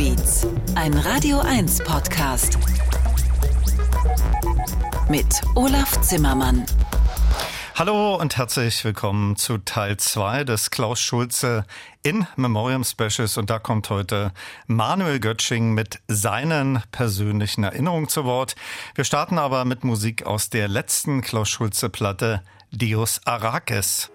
Beats, ein Radio 1 Podcast. Mit Olaf Zimmermann. Hallo und herzlich willkommen zu Teil 2 des Klaus Schulze in Memoriam Specials. Und da kommt heute Manuel Götsching mit seinen persönlichen Erinnerungen zu Wort. Wir starten aber mit Musik aus der letzten Klaus Schulze Platte Dios Arrakis.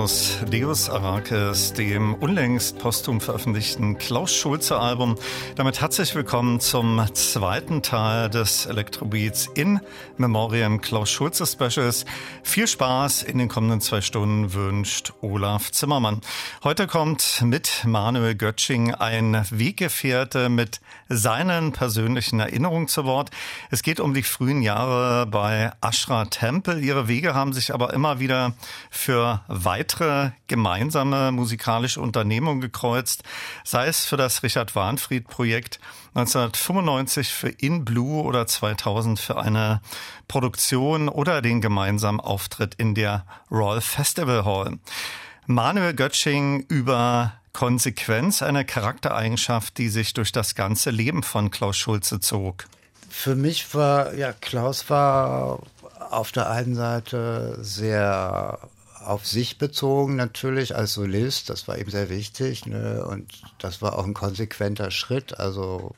Aus Deus Arrakis, dem unlängst posthum veröffentlichten Klaus Schulze Album. Damit herzlich willkommen zum zweiten Teil des Electrobeats in Memoriam Klaus Schulze Specials. Viel Spaß in den kommenden zwei Stunden wünscht Olaf Zimmermann. Heute kommt mit Manuel Götsching ein Weggefährte mit seinen persönlichen Erinnerungen zu Wort. Es geht um die frühen Jahre bei Ashra Temple. Ihre Wege haben sich aber immer wieder für weitere gemeinsame musikalische Unternehmungen gekreuzt, sei es für das Richard Warnfried Projekt 1995 für In Blue oder 2000 für eine Produktion oder den gemeinsamen Auftritt in der Royal Festival Hall. Manuel Götsching über Konsequenz, eine Charaktereigenschaft, die sich durch das ganze Leben von Klaus Schulze zog. Für mich war, ja, Klaus war auf der einen Seite sehr auf sich bezogen natürlich als Solist, das war ihm sehr wichtig ne? und das war auch ein konsequenter Schritt. Also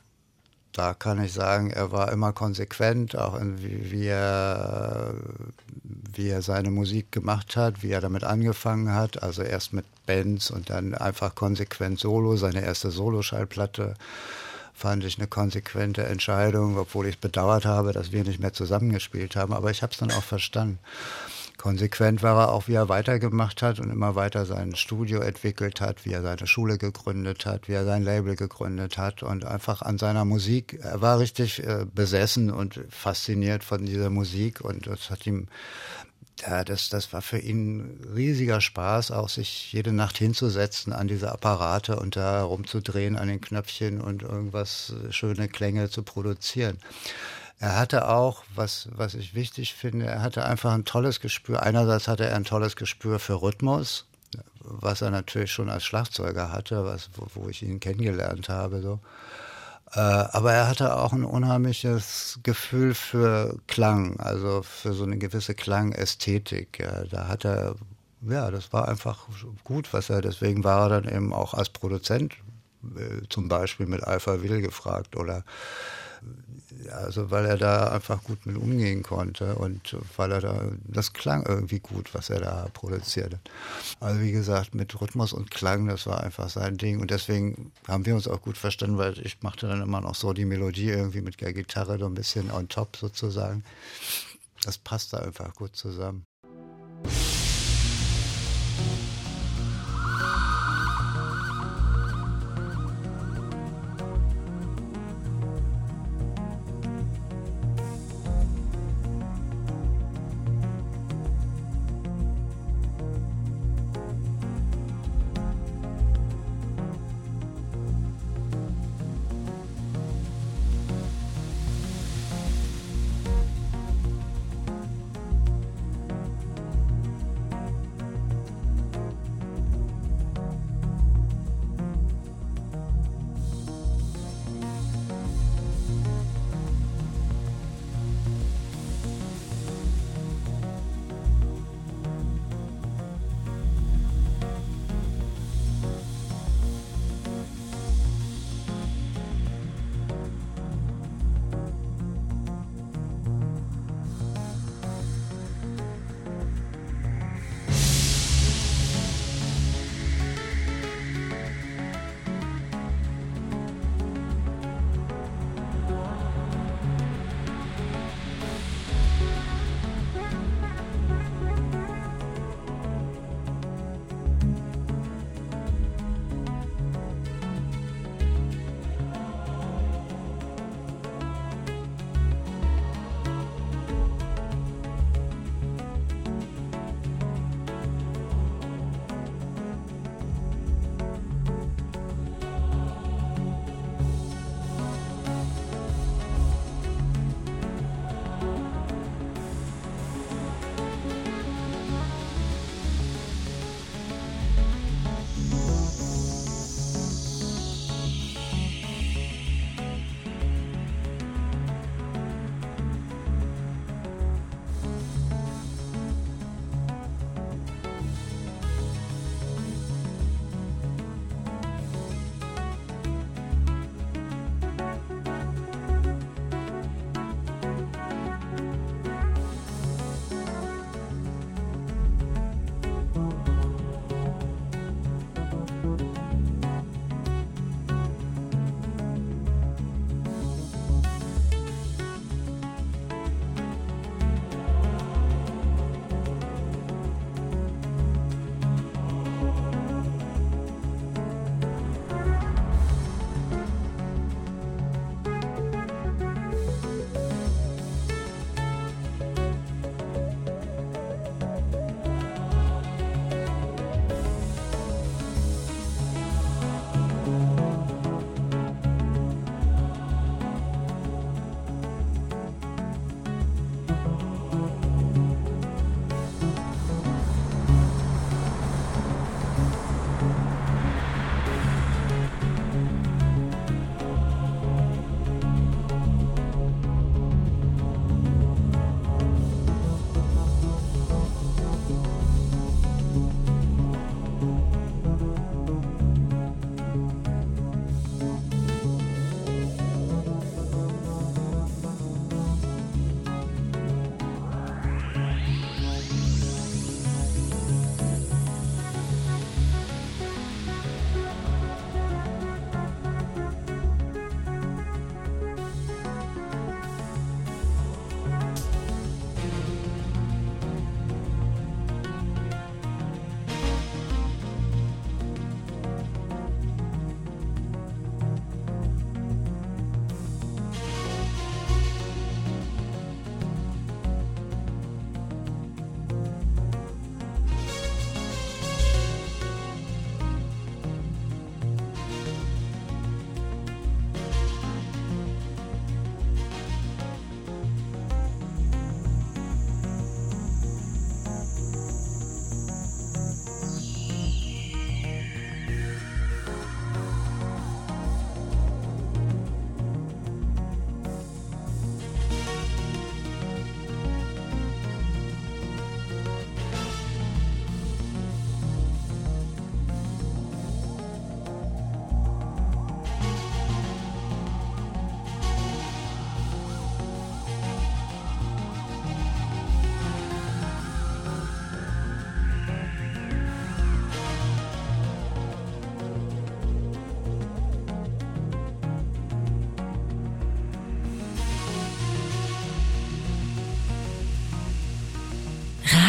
da kann ich sagen, er war immer konsequent, auch in wie, er, wie er seine Musik gemacht hat, wie er damit angefangen hat. Also erst mit Bands und dann einfach konsequent Solo, seine erste Soloschallplatte fand ich eine konsequente Entscheidung, obwohl ich bedauert habe, dass wir nicht mehr zusammengespielt haben. Aber ich habe es dann auch verstanden. Konsequent war er auch, wie er weitergemacht hat und immer weiter sein Studio entwickelt hat, wie er seine Schule gegründet hat, wie er sein Label gegründet hat und einfach an seiner Musik. Er war richtig äh, besessen und fasziniert von dieser Musik und das hat ihm ja, das, das war für ihn riesiger Spaß, auch sich jede Nacht hinzusetzen an diese Apparate und da rumzudrehen an den Knöpfchen und irgendwas äh, schöne Klänge zu produzieren. Er hatte auch, was, was ich wichtig finde, er hatte einfach ein tolles Gespür. Einerseits hatte er ein tolles Gespür für Rhythmus, was er natürlich schon als Schlagzeuger hatte, was, wo, wo ich ihn kennengelernt habe. So. Äh, aber er hatte auch ein unheimliches Gefühl für Klang, also für so eine gewisse Klangästhetik. Ja, da hat er, ja, das war einfach gut, was er, deswegen war er dann eben auch als Produzent äh, zum Beispiel mit Alpha Will gefragt oder also weil er da einfach gut mit umgehen konnte und weil er da, das klang irgendwie gut, was er da produzierte. Also wie gesagt, mit Rhythmus und Klang, das war einfach sein Ding und deswegen haben wir uns auch gut verstanden, weil ich machte dann immer noch so die Melodie irgendwie mit der Gitarre so ein bisschen on top sozusagen. Das passte einfach gut zusammen.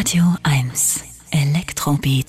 Radio 1 Elektrobeats.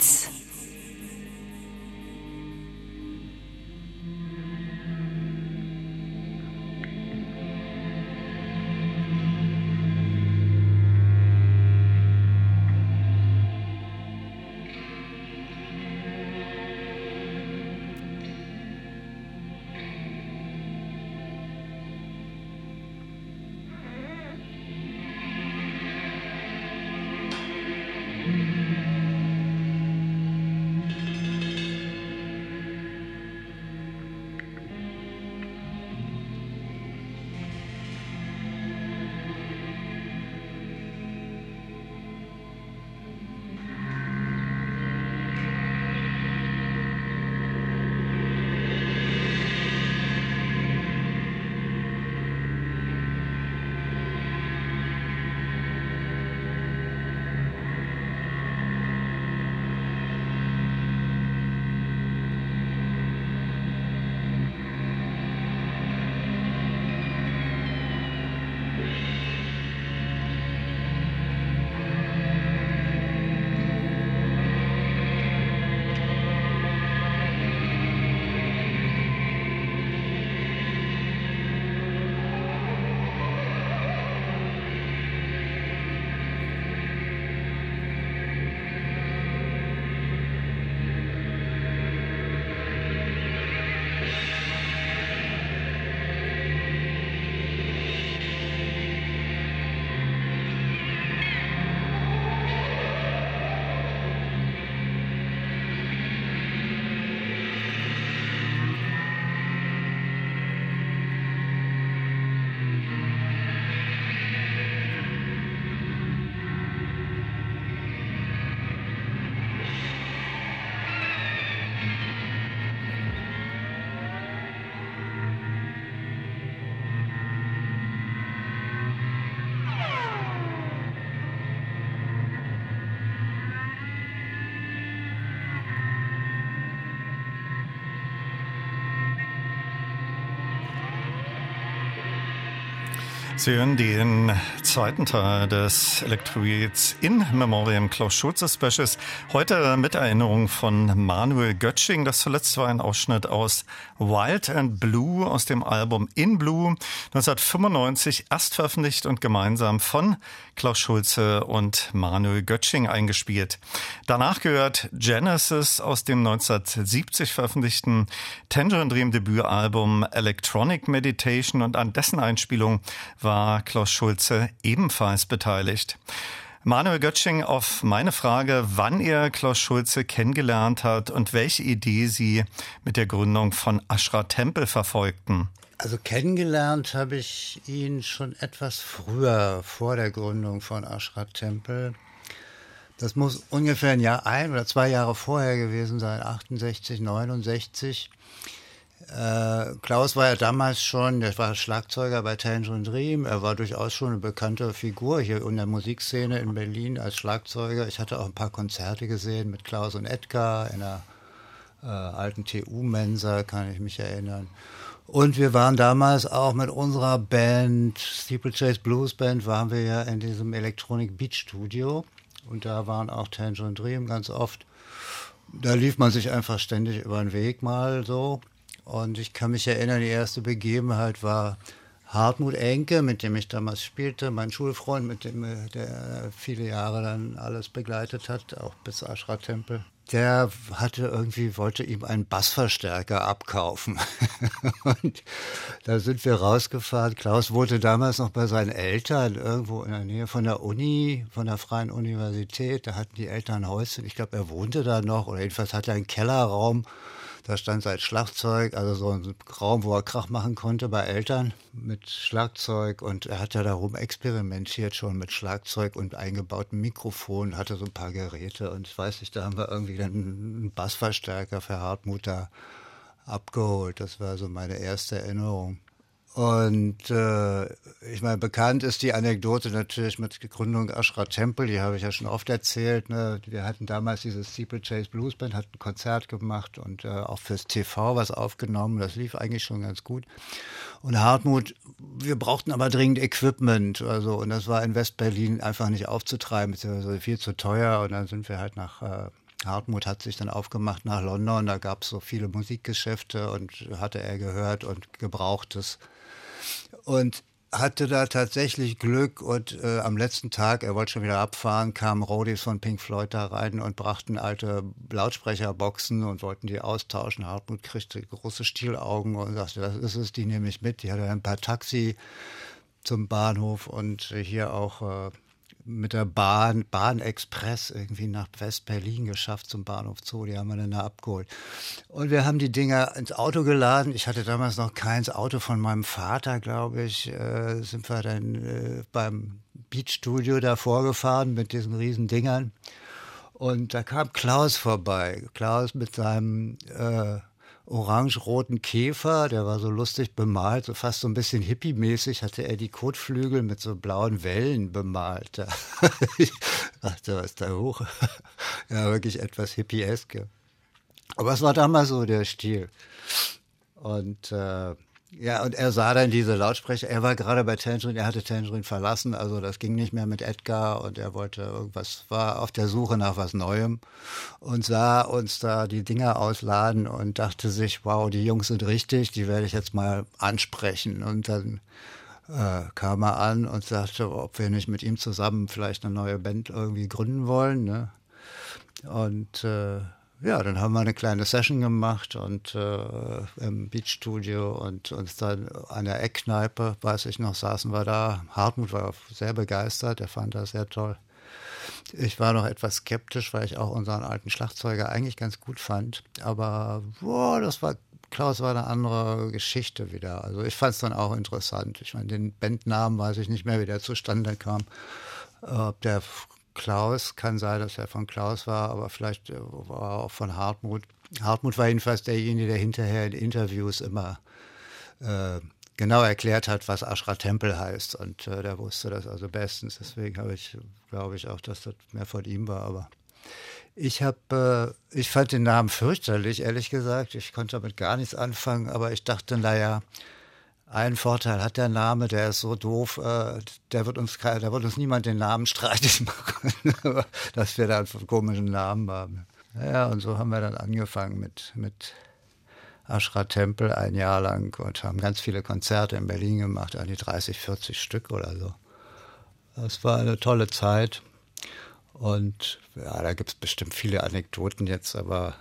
Sie hören den zweiten Teil des Electroids in Memoriam Klaus Schulze Specials. Heute mit Erinnerung von Manuel Götsching. Das zuletzt war ein Ausschnitt aus Wild and Blue aus dem Album In Blue 1995 erst veröffentlicht und gemeinsam von Klaus Schulze und Manuel Götsching eingespielt. Danach gehört Genesis aus dem 1970 veröffentlichten Tangerine Dream Debütalbum Electronic Meditation und an dessen Einspielung war Klaus Schulze ebenfalls beteiligt. Manuel Götsching auf meine Frage, wann er Klaus Schulze kennengelernt hat und welche Idee Sie mit der Gründung von Ashra Tempel verfolgten. Also kennengelernt habe ich ihn schon etwas früher, vor der Gründung von Ashra Tempel. Das muss ungefähr ein Jahr, ein oder zwei Jahre vorher gewesen sein, 68, 69. Äh, Klaus war ja damals schon, der war Schlagzeuger bei Tangerine Dream. Er war durchaus schon eine bekannte Figur hier in der Musikszene in Berlin als Schlagzeuger. Ich hatte auch ein paar Konzerte gesehen mit Klaus und Edgar in der äh, alten TU-Mensa, kann ich mich erinnern. Und wir waren damals auch mit unserer Band, Steeplechase Blues Band, waren wir ja in diesem Electronic Beat Studio. Und da waren auch Tangerine Dream ganz oft. Da lief man sich einfach ständig über den Weg mal so. Und ich kann mich erinnern, die erste Begebenheit war Hartmut Enke, mit dem ich damals spielte, mein Schulfreund, mit dem äh, der viele Jahre dann alles begleitet hat, auch bis Ashra Tempel. Der hatte irgendwie, wollte ihm einen Bassverstärker abkaufen. und da sind wir rausgefahren. Klaus wohnte damals noch bei seinen Eltern, irgendwo in der Nähe von der Uni, von der Freien Universität. Da hatten die Eltern ein Häuschen. Ich glaube, er wohnte da noch, oder jedenfalls hatte er einen Kellerraum da stand sein Schlagzeug, also so ein Raum, wo er Krach machen konnte bei Eltern mit Schlagzeug. Und er hat ja darum experimentiert schon mit Schlagzeug und eingebauten Mikrofon, hatte so ein paar Geräte. Und ich weiß nicht, da haben wir irgendwie dann einen Bassverstärker für Hartmut da abgeholt. Das war so meine erste Erinnerung. Und äh, ich meine, bekannt ist die Anekdote natürlich mit Gründung Ashra Temple, die habe ich ja schon oft erzählt. Ne? Wir hatten damals dieses Steeplechase Blues Band, hat ein Konzert gemacht und äh, auch fürs TV was aufgenommen. Das lief eigentlich schon ganz gut. Und Hartmut, wir brauchten aber dringend Equipment. Also, und das war in West-Berlin einfach nicht aufzutreiben, beziehungsweise viel zu teuer. Und dann sind wir halt nach äh, Hartmut hat sich dann aufgemacht nach London, da gab es so viele Musikgeschäfte und hatte er gehört und gebrauchtes und hatte da tatsächlich Glück und äh, am letzten Tag, er wollte schon wieder abfahren, kamen Rodis von Pink Floyd da rein und brachten alte Lautsprecherboxen und wollten die austauschen. Hartmut kriegte große Stielaugen und sagte, das ist es, die nehme ich mit. Die hatte ein paar Taxi zum Bahnhof und hier auch äh, mit der Bahn, Bahnexpress irgendwie nach West-Berlin geschafft zum Bahnhof Zoo. Die haben wir dann da abgeholt. Und wir haben die Dinger ins Auto geladen. Ich hatte damals noch keins Auto von meinem Vater, glaube ich. Äh, sind wir dann äh, beim Beachstudio da vorgefahren mit diesen riesen Dingern. Und da kam Klaus vorbei. Klaus mit seinem äh, orange-roten Käfer, der war so lustig bemalt, so fast so ein bisschen hippie-mäßig, hatte er die Kotflügel mit so blauen Wellen bemalt. ich dachte, was da hoch? ja, wirklich etwas hippieske. Aber es war damals so der Stil. Und äh, ja, und er sah dann diese Lautsprecher. Er war gerade bei Tangerine, er hatte Tangerine verlassen, also das ging nicht mehr mit Edgar und er wollte irgendwas, war auf der Suche nach was Neuem und sah uns da die Dinger ausladen und dachte sich, wow, die Jungs sind richtig, die werde ich jetzt mal ansprechen. Und dann äh, kam er an und sagte, ob wir nicht mit ihm zusammen vielleicht eine neue Band irgendwie gründen wollen. Ne? Und äh, ja, dann haben wir eine kleine Session gemacht und äh, im Beachstudio und uns dann an der Eckkneipe, weiß ich noch, saßen wir da. Hartmut war sehr begeistert, er fand das sehr toll. Ich war noch etwas skeptisch, weil ich auch unseren alten Schlagzeuger eigentlich ganz gut fand. Aber boah, das war, Klaus war eine andere Geschichte wieder. Also ich fand es dann auch interessant. Ich meine, den Bandnamen weiß ich nicht mehr, wie der zustande kam. Ob der Klaus, kann sein, dass er von Klaus war, aber vielleicht äh, war er auch von Hartmut. Hartmut war jedenfalls derjenige, der hinterher in Interviews immer äh, genau erklärt hat, was Ashra Tempel heißt. Und äh, der wusste das also bestens. Deswegen habe ich, glaube ich, auch, dass das mehr von ihm war. Aber ich habe, äh, ich fand den Namen fürchterlich, ehrlich gesagt. Ich konnte damit gar nichts anfangen, aber ich dachte, naja, einen Vorteil hat der Name, der ist so doof, äh, der wird uns, da wird uns niemand den Namen streitig machen, dass wir da einen komischen Namen haben. Ja, und so haben wir dann angefangen mit, mit Ashra Tempel ein Jahr lang und haben ganz viele Konzerte in Berlin gemacht, an die 30, 40 Stück oder so. Das war eine tolle Zeit. Und ja, da gibt es bestimmt viele Anekdoten jetzt, aber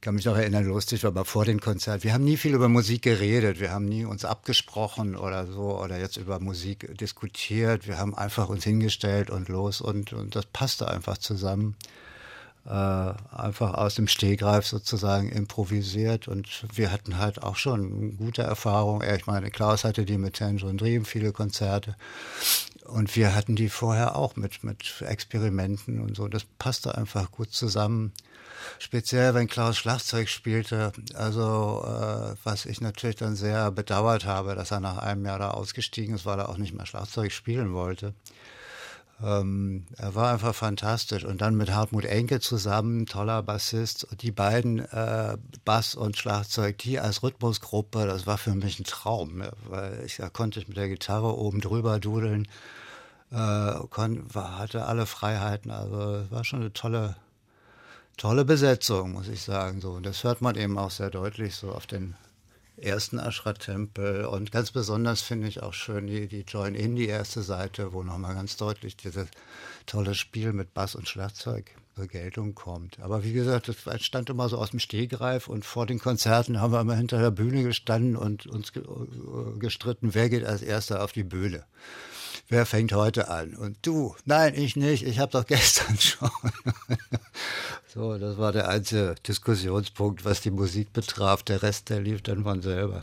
ich kann mich noch erinnern, lustig war aber vor dem Konzert. Wir haben nie viel über Musik geredet. Wir haben nie uns abgesprochen oder so oder jetzt über Musik diskutiert. Wir haben einfach uns hingestellt und los und, und das passte einfach zusammen. Äh, einfach aus dem Stehgreif sozusagen improvisiert und wir hatten halt auch schon gute Erfahrungen. Ich meine, Klaus hatte die mit Tangerine Dream, viele Konzerte und wir hatten die vorher auch mit, mit Experimenten und so. Das passte einfach gut zusammen speziell wenn Klaus Schlagzeug spielte. Also äh, was ich natürlich dann sehr bedauert habe, dass er nach einem Jahr da ausgestiegen ist, weil er auch nicht mehr Schlagzeug spielen wollte. Ähm, er war einfach fantastisch. Und dann mit Hartmut Enke zusammen, toller Bassist. Die beiden, äh, Bass und Schlagzeug, die als Rhythmusgruppe, das war für mich ein Traum, weil ich, da konnte ich mit der Gitarre oben drüber dudeln, äh, kon, war, hatte alle Freiheiten. Also war schon eine tolle, tolle Besetzung, muss ich sagen. So, und das hört man eben auch sehr deutlich so auf den ersten Ashra-Tempel. Und ganz besonders finde ich auch schön die, die Join-In, die erste Seite, wo nochmal ganz deutlich dieses tolle Spiel mit Bass und Schlagzeug zur Geltung kommt. Aber wie gesagt, das stand immer so aus dem Stehgreif und vor den Konzerten haben wir immer hinter der Bühne gestanden und uns gestritten, wer geht als erster auf die Bühne wer fängt heute an? Und du, nein, ich nicht, ich habe doch gestern schon. so, das war der einzige Diskussionspunkt, was die Musik betraf. Der Rest, der lief dann von selber.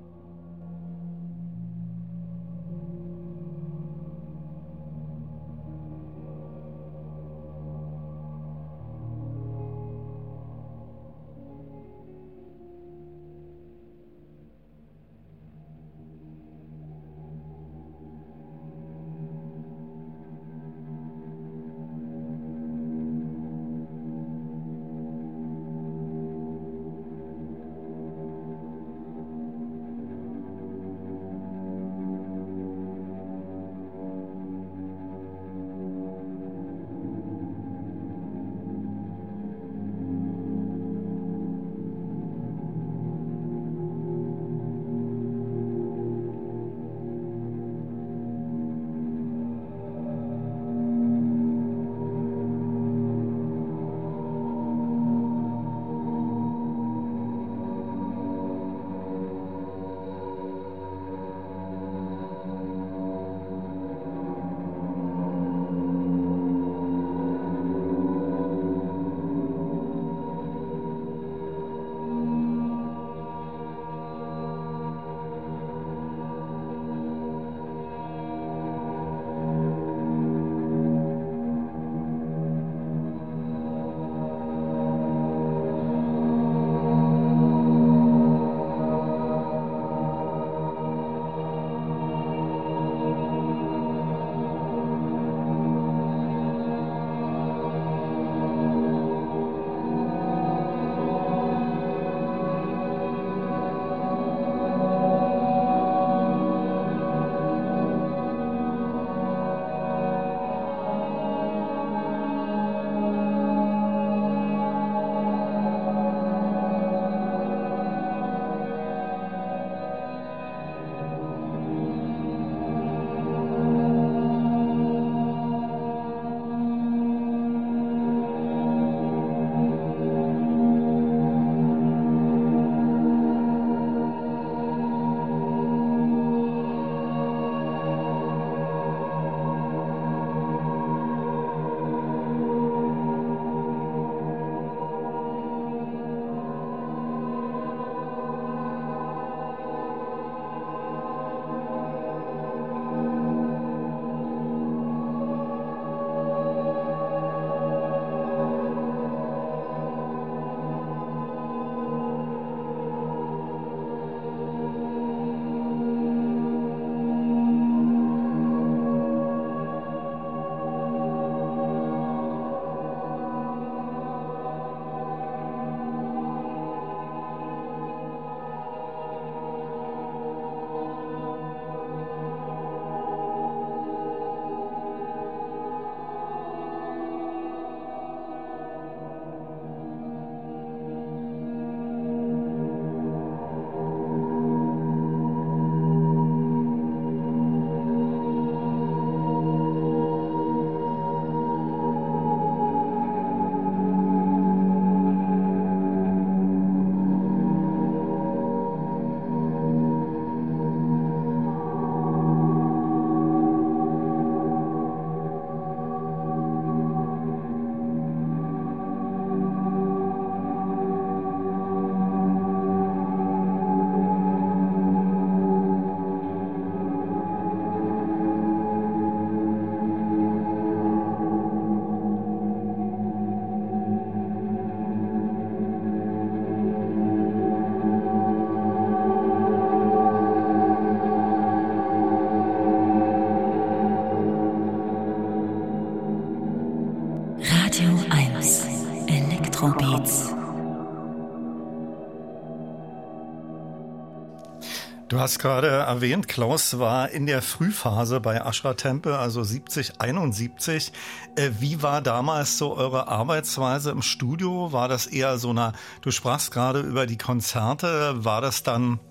Hast gerade erwähnt, Klaus war in der Frühphase bei Ashra Temple, also 70, 71. Äh, wie war damals so eure Arbeitsweise im Studio? War das eher so eine, du sprachst gerade über die Konzerte, war das dann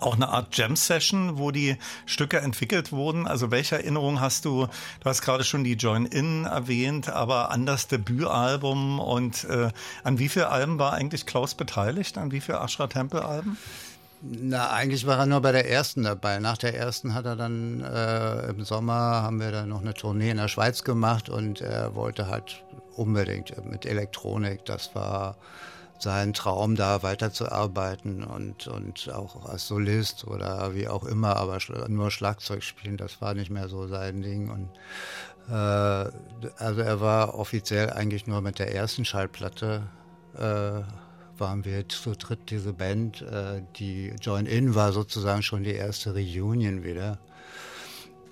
auch eine Art Jam-Session, wo die Stücke entwickelt wurden. Also welche Erinnerung hast du? Du hast gerade schon die Join-In erwähnt, aber an das Debütalbum und äh, an wie viele Alben war eigentlich Klaus beteiligt? An wie viele Ashra Temple-Alben? Na, eigentlich war er nur bei der ersten dabei. Nach der ersten hat er dann äh, im Sommer haben wir dann noch eine Tournee in der Schweiz gemacht und er wollte halt unbedingt mit Elektronik. Das war sein Traum, da weiterzuarbeiten und, und auch als Solist oder wie auch immer, aber nur Schlagzeug spielen, das war nicht mehr so sein Ding. Und äh, also er war offiziell eigentlich nur mit der ersten Schallplatte äh, waren wir zu dritt diese Band. Äh, die Join In war sozusagen schon die erste Reunion wieder.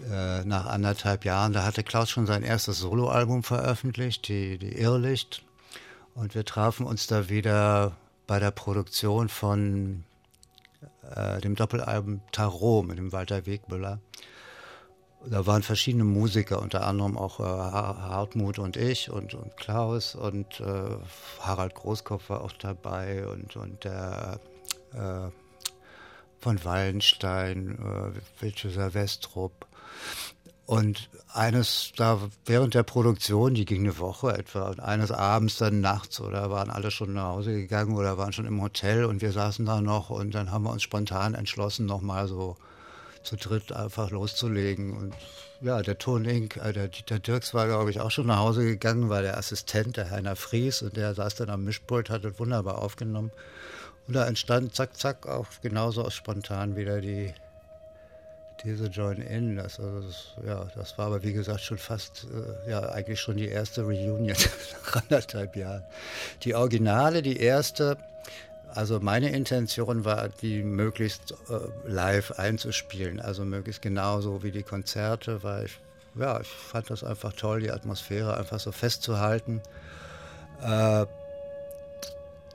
Äh, nach anderthalb Jahren, da hatte Klaus schon sein erstes Soloalbum veröffentlicht, die, die Irrlicht. Und wir trafen uns da wieder bei der Produktion von äh, dem Doppelalbum Tarot mit dem Walter Wegbüller. Da waren verschiedene Musiker, unter anderem auch äh, Hartmut und ich und, und Klaus und äh, Harald Großkopf war auch dabei und, und der äh, von Wallenstein, äh, Wiltschüsser Westrup. Und eines, da während der Produktion, die ging eine Woche etwa, und eines Abends dann nachts oder waren alle schon nach Hause gegangen oder waren schon im Hotel und wir saßen da noch und dann haben wir uns spontan entschlossen, nochmal so zu dritt einfach loszulegen. Und ja, der Ton Inc., äh, der Dieter Dirks war, glaube ich, auch schon nach Hause gegangen, war der Assistent, der Heiner Fries, und der saß dann am Mischpult, hat das wunderbar aufgenommen. Und da entstand zack, zack, auch genauso aus spontan wieder die, diese Join-In. Das, also das, ja, das war aber, wie gesagt, schon fast, äh, ja, eigentlich schon die erste Reunion nach anderthalb Jahren. Die Originale, die erste, also meine Intention war, die möglichst äh, live einzuspielen, also möglichst genauso wie die Konzerte, weil ich, ja, ich fand das einfach toll, die Atmosphäre einfach so festzuhalten. Äh,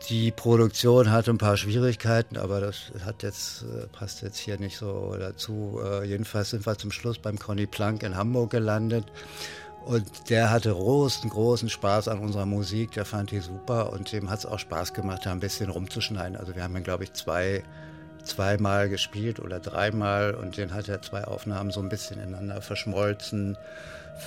die Produktion hatte ein paar Schwierigkeiten, aber das hat jetzt, äh, passt jetzt hier nicht so dazu. Äh, jedenfalls sind wir zum Schluss beim Conny Plank in Hamburg gelandet. Und der hatte großen, großen Spaß an unserer Musik, der fand die super und dem hat es auch Spaß gemacht, da ein bisschen rumzuschneiden. Also wir haben ihn, glaube ich, zwei, zweimal gespielt oder dreimal und den hat er zwei Aufnahmen so ein bisschen ineinander verschmolzen.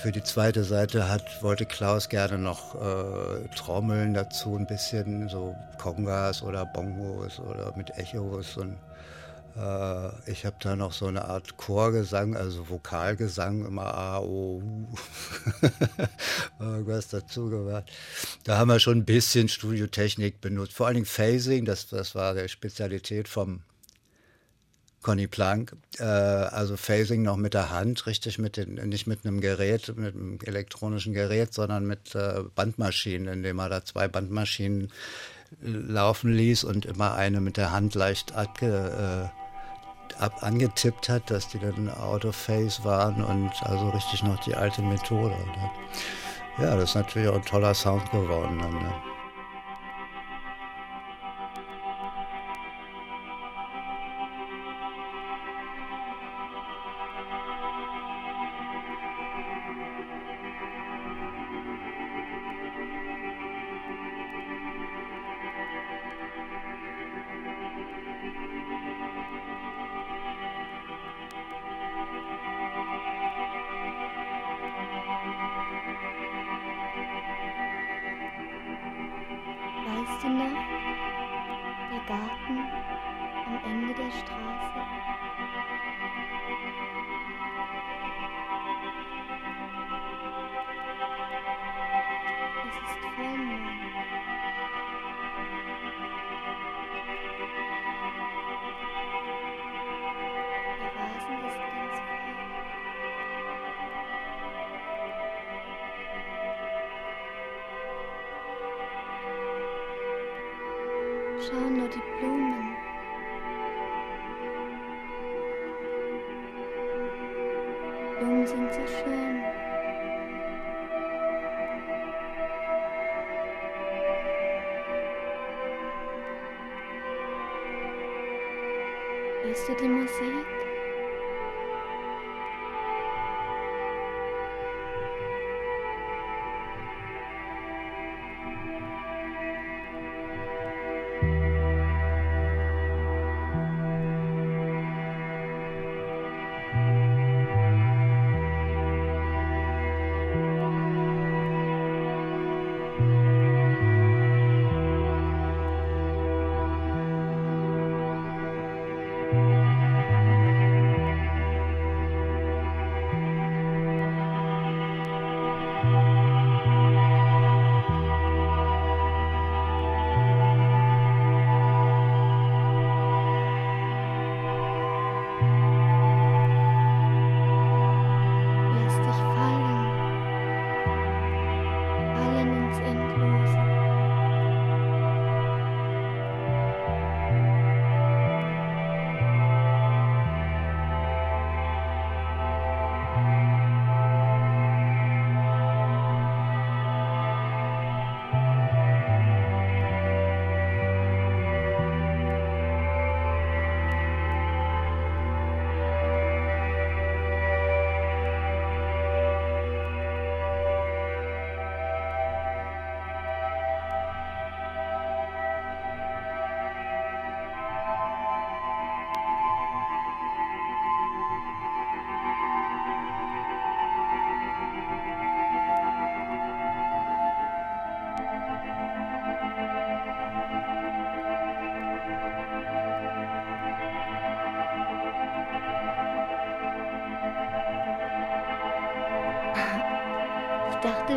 Für die zweite Seite hat, wollte Klaus gerne noch äh, Trommeln dazu, ein bisschen so Kongas oder Bongos oder mit Echos und äh, ich habe da noch so eine Art Chorgesang, also Vokalgesang, immer A, O, U, irgendwas dazu gemacht. Da haben wir schon ein bisschen Studiotechnik benutzt, vor allen Dingen Phasing, das, das war der Spezialität vom Conny Plank. Äh, also Phasing noch mit der Hand, richtig mit den, nicht mit einem Gerät, mit einem elektronischen Gerät, sondern mit äh, Bandmaschinen, indem er da zwei Bandmaschinen laufen ließ und immer eine mit der Hand leicht abge, äh, ab angetippt hat, dass die dann out of phase waren und also richtig noch die alte Methode. Ja, das ist natürlich auch ein toller Sound geworden. Dann, ne?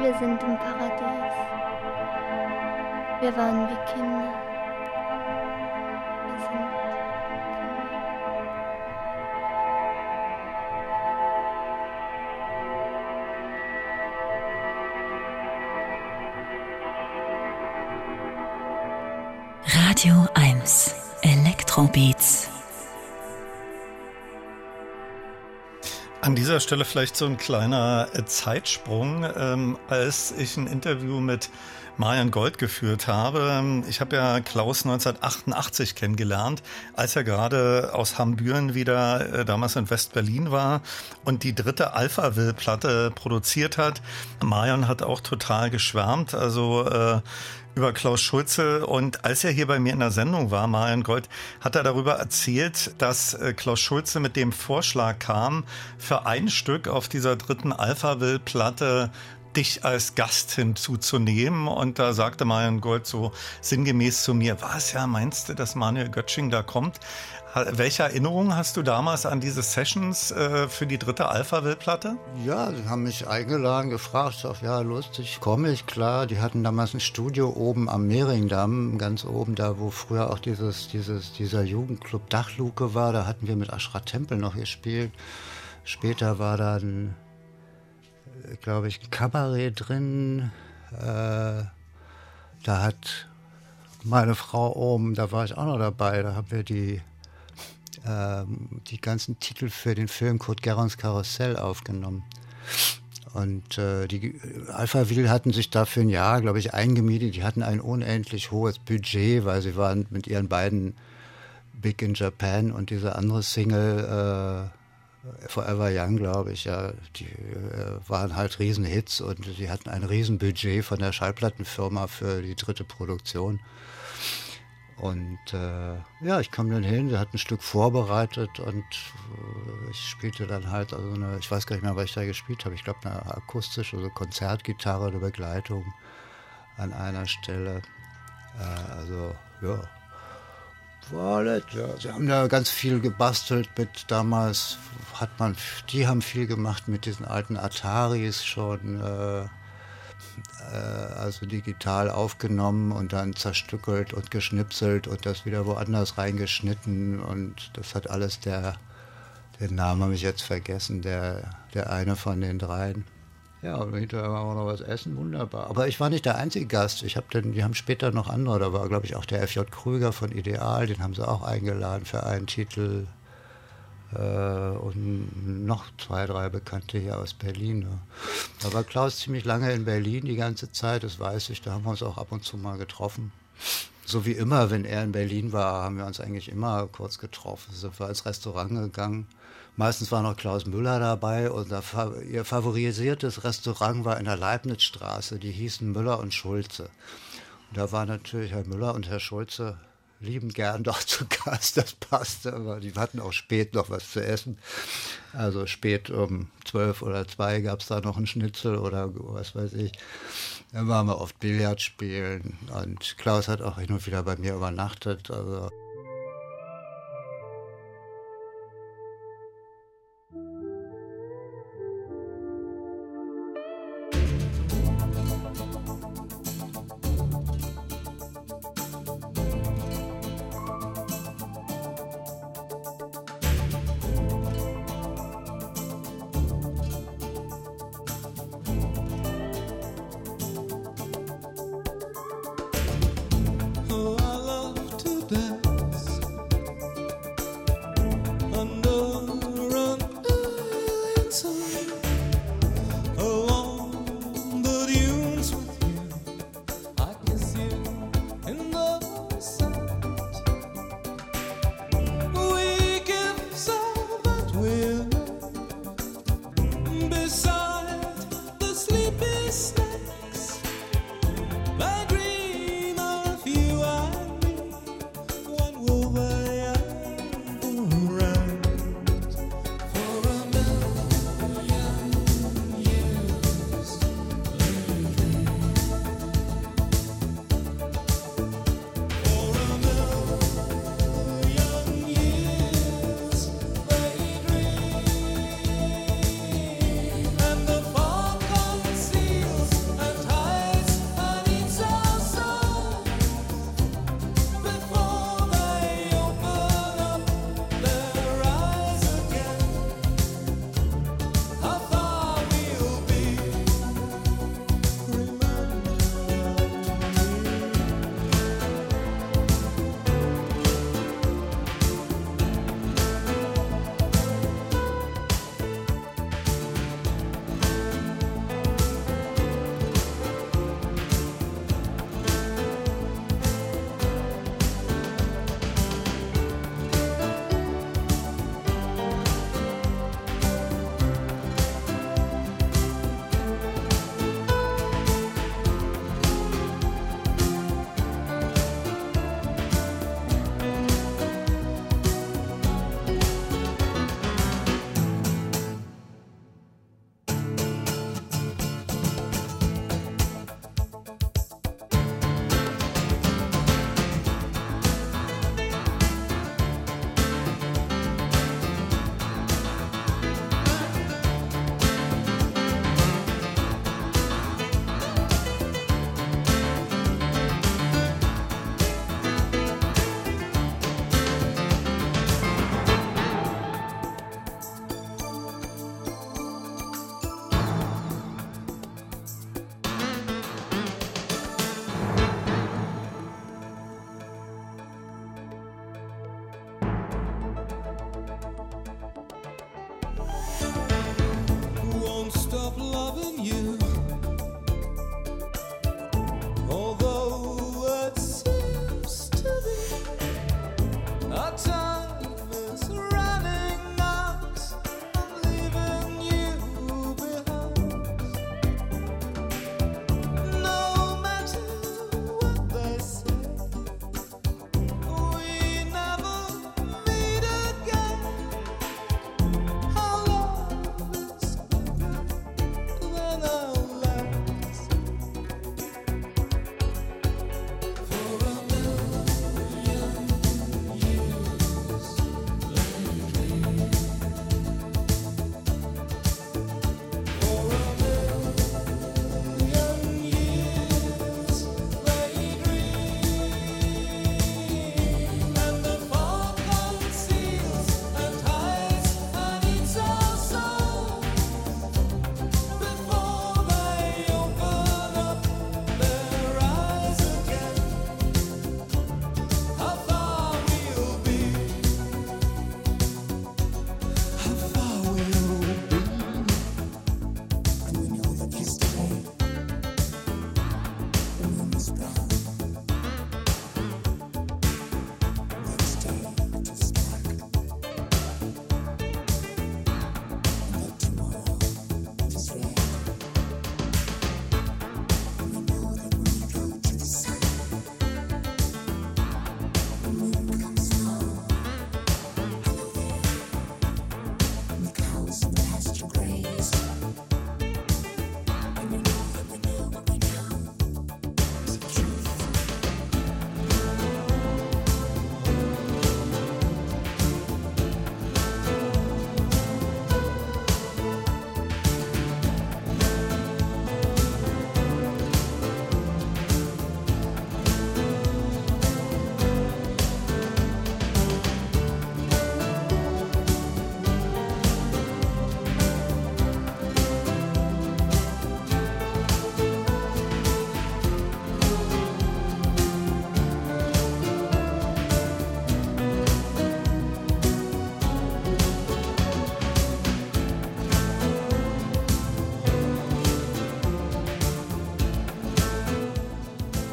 Wir sind im Paradies. Wir waren wie Kinder. Dieser Stelle vielleicht so ein kleiner äh, Zeitsprung, ähm, als ich ein Interview mit Marian Gold geführt habe. Ich habe ja Klaus 1988 kennengelernt, als er gerade aus Hambüren wieder äh, damals in West-Berlin war und die dritte Alphaville-Platte produziert hat. Marian hat auch total geschwärmt, also äh, über Klaus Schulze. Und als er hier bei mir in der Sendung war, Marian Gold, hat er darüber erzählt, dass äh, Klaus Schulze mit dem Vorschlag kam, für ein Stück auf dieser dritten Alphaville-Platte dich als Gast hinzuzunehmen. Und da sagte Marian Gold so sinngemäß zu mir, was ja, meinst du, dass Manuel Götsching da kommt? Welche Erinnerungen hast du damals an diese Sessions äh, für die dritte Alphaville-Platte? Ja, sie haben mich eingeladen, gefragt, ich sag, ja, lustig, komme ich, klar. Die hatten damals ein Studio oben am Mehringdamm, ganz oben da, wo früher auch dieses, dieses, dieser Jugendclub Dachluke war. Da hatten wir mit Ashra Tempel noch gespielt. Später war dann, glaube ich, Kabarett drin. Äh, da hat meine Frau oben, da war ich auch noch dabei, da haben wir die ähm, die ganzen Titel für den Film Kurt Gerons Karussell aufgenommen. Und äh, die Alphaville hatten sich da für ein Jahr, glaube ich, eingemietet. Die hatten ein unendlich hohes Budget, weil sie waren mit ihren beiden Big in Japan und diese andere Single äh, Forever Young, glaube ich, ja, die äh, waren halt Riesenhits und die hatten ein Riesenbudget von der Schallplattenfirma für die dritte Produktion. Und äh, ja, ich kam dann hin, wir hatten ein Stück vorbereitet und äh, ich spielte dann halt, also eine, ich weiß gar nicht mehr, was ich da gespielt habe. Ich glaube, eine akustische, also Konzertgitarre, eine Begleitung an einer Stelle. Äh, also, ja, war nett, ja. Sie haben da ganz viel gebastelt mit damals, hat man, die haben viel gemacht mit diesen alten Ataris schon. Äh, also digital aufgenommen und dann zerstückelt und geschnipselt und das wieder woanders reingeschnitten und das hat alles der, den Namen habe ich jetzt vergessen, der, der eine von den dreien. Ja, und hinterher haben wir noch was essen, wunderbar. Aber ich war nicht der einzige Gast. Ich habe dann, die haben später noch andere. Da war, glaube ich, auch der FJ Krüger von Ideal, den haben sie auch eingeladen für einen Titel. Äh, und noch zwei, drei Bekannte hier aus Berlin. Ne. Da war Klaus ziemlich lange in Berlin die ganze Zeit, das weiß ich. Da haben wir uns auch ab und zu mal getroffen. so wie immer, wenn er in Berlin war, haben wir uns eigentlich immer kurz getroffen, sind wir ins Restaurant gegangen. Meistens war noch Klaus Müller dabei und ihr favorisiertes Restaurant war in der Leibnizstraße, die hießen Müller und Schulze. Und da war natürlich Herr Müller und Herr Schulze lieben gern dort zu Gast, das passte, aber die hatten auch spät noch was zu essen. Also spät um zwölf oder zwei gab es da noch einen Schnitzel oder was weiß ich. Dann waren wir oft Billard spielen und Klaus hat auch hin und wieder bei mir übernachtet. Also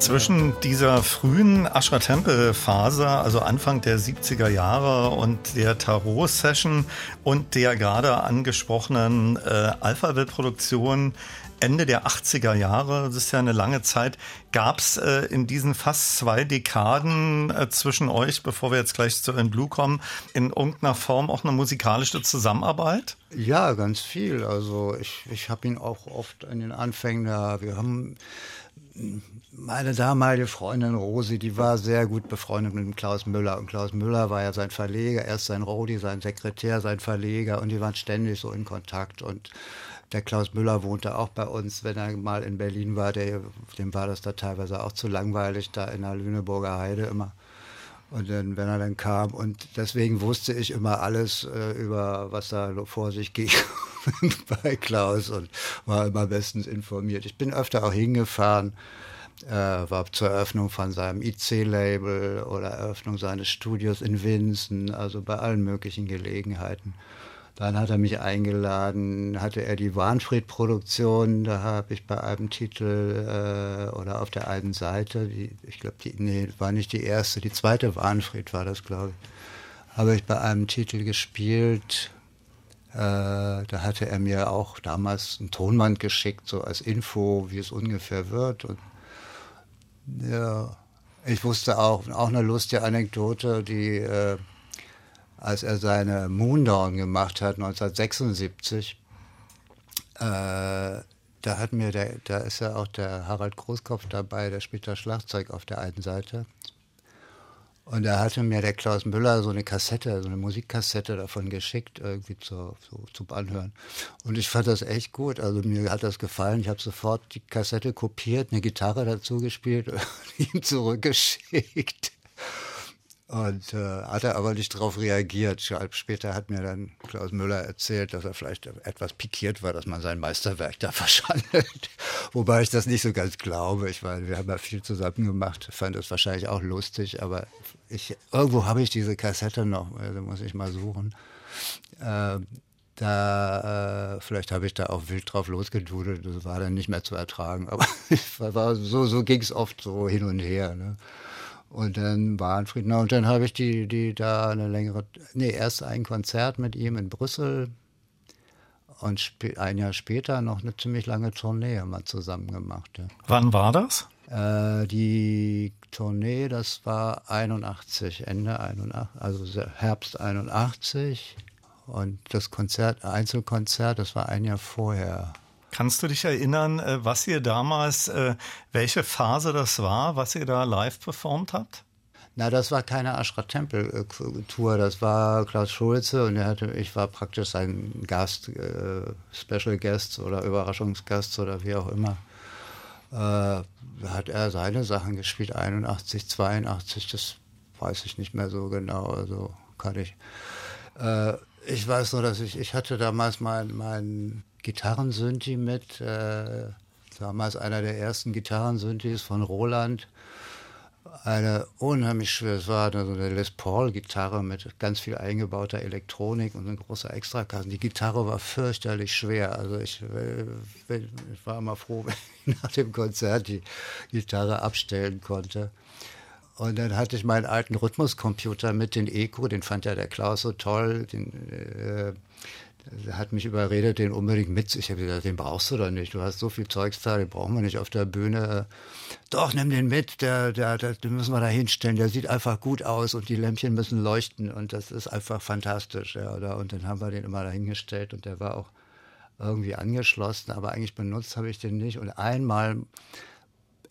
Zwischen dieser frühen Ashra Temple Phase, also Anfang der 70er Jahre und der Tarot Session und der gerade angesprochenen äh, Alphaville Produktion Ende der 80er Jahre, das ist ja eine lange Zeit, gab es äh, in diesen fast zwei Dekaden äh, zwischen euch, bevor wir jetzt gleich zu In Blue kommen, in irgendeiner Form auch eine musikalische Zusammenarbeit? Ja, ganz viel. Also ich, ich habe ihn auch oft in den Anfängen da, wir haben meine damalige Freundin Rosi, die war sehr gut befreundet mit dem Klaus Müller. Und Klaus Müller war ja sein Verleger, erst sein Rodi, sein Sekretär, sein Verleger. Und die waren ständig so in Kontakt. Und der Klaus Müller wohnte auch bei uns, wenn er mal in Berlin war. Der, dem war das da teilweise auch zu langweilig, da in der Lüneburger Heide immer. Und dann, wenn er dann kam, und deswegen wusste ich immer alles äh, über, was da vor sich ging bei Klaus und war immer bestens informiert. Ich bin öfter auch hingefahren, äh, war zur Eröffnung von seinem IC-Label oder Eröffnung seines Studios in Winsen, also bei allen möglichen Gelegenheiten. Dann hat er mich eingeladen, hatte er die Warnfried-Produktion, da habe ich bei einem Titel äh, oder auf der einen Seite, die, ich glaube, die, nee, war nicht die erste, die zweite Warnfried war das, glaube ich, habe ich bei einem Titel gespielt. Äh, da hatte er mir auch damals ein Tonband geschickt, so als Info, wie es ungefähr wird. Und ja, ich wusste auch, auch eine lustige Anekdote, die äh, als er seine Moondawn gemacht hat, 1976, äh, da hat mir der, da ist ja auch der Harald Großkopf dabei, der spielt das Schlagzeug auf der einen Seite. Und da hatte mir der Klaus Müller so eine Kassette, so eine Musikkassette davon geschickt, irgendwie zu, so, zum Anhören. Und ich fand das echt gut. Also mir hat das gefallen. Ich habe sofort die Kassette kopiert, eine Gitarre dazu gespielt und ihm zurückgeschickt. Und äh, hat er aber nicht darauf reagiert. Später hat mir dann Klaus Müller erzählt, dass er vielleicht etwas pikiert war, dass man sein Meisterwerk da verschandelt. Wobei ich das nicht so ganz glaube. Ich meine, wir haben ja viel zusammen gemacht, fand das wahrscheinlich auch lustig, aber ich, irgendwo habe ich diese Kassette noch, also muss ich mal suchen. Äh, da, äh, vielleicht habe ich da auch wild drauf losgedudelt, das war dann nicht mehr zu ertragen. Aber war, so, so ging es oft so hin und her. Ne? Und dann war Frieden. Und dann habe ich die, die da eine längere, nee, erst ein Konzert mit ihm in Brüssel und ein Jahr später noch eine ziemlich lange Tournee mal zusammen gemacht. Ja. Wann war das? Äh, die Tournee, das war 81, Ende 81, also Herbst 81. Und das Konzert, Einzelkonzert, das war ein Jahr vorher. Kannst du dich erinnern, äh, was ihr damals, äh, welche Phase das war, was ihr da live performt habt? Na, das war keine Ashra Tempel Tour, das war Klaus Schulze und er hatte, ich war praktisch sein Gast, äh, Special Guest oder Überraschungsgast oder wie auch immer. Äh, hat er seine Sachen gespielt, 81, 82, das weiß ich nicht mehr so genau, also kann ich. Äh, ich weiß nur, dass ich, ich hatte damals mein, mein Gitarrensynthi mit. Äh, damals einer der ersten Gitarrensynthes von Roland. Eine unheimlich schwere, es war eine Les Paul-Gitarre mit ganz viel eingebauter Elektronik und ein großer Extrakasten. Die Gitarre war fürchterlich schwer. Also ich, äh, ich war immer froh, wenn ich nach dem Konzert die Gitarre abstellen konnte. Und dann hatte ich meinen alten Rhythmuscomputer mit, den Eco, den fand ja der Klaus so toll. Den, äh, hat mich überredet, den unbedingt mit. Ich habe gesagt, den brauchst du doch nicht. Du hast so viel Zeugs da, den brauchen wir nicht auf der Bühne. Doch, nimm den mit, der, der, der, den müssen wir da hinstellen. Der sieht einfach gut aus und die Lämpchen müssen leuchten und das ist einfach fantastisch. Ja, oder? Und dann haben wir den immer dahingestellt und der war auch irgendwie angeschlossen, aber eigentlich benutzt habe ich den nicht. Und einmal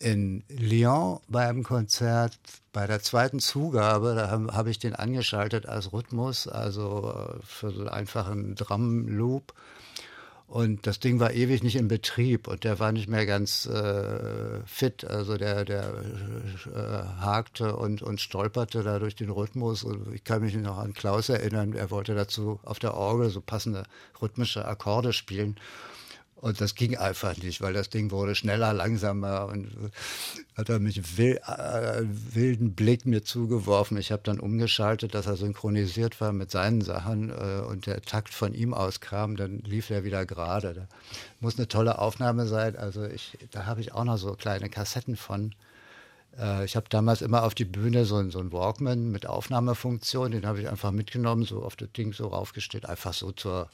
in Lyon beim Konzert, bei der zweiten Zugabe, da habe hab ich den angeschaltet als Rhythmus, also äh, für so einen einfachen Drum-Loop. Und das Ding war ewig nicht in Betrieb und der war nicht mehr ganz äh, fit. Also der, der äh, hakte und, und stolperte da durch den Rhythmus. Und ich kann mich noch an Klaus erinnern, er wollte dazu auf der Orgel so passende rhythmische Akkorde spielen. Und das ging einfach nicht, weil das Ding wurde schneller, langsamer und hat er mich will, äh, wilden Blick mir zugeworfen. Ich habe dann umgeschaltet, dass er synchronisiert war mit seinen Sachen äh, und der Takt von ihm auskam, dann lief er wieder gerade. Da muss eine tolle Aufnahme sein. Also ich, da habe ich auch noch so kleine Kassetten von. Äh, ich habe damals immer auf die Bühne so, so einen Walkman mit Aufnahmefunktion, den habe ich einfach mitgenommen, so auf das Ding so raufgestellt, einfach so zur,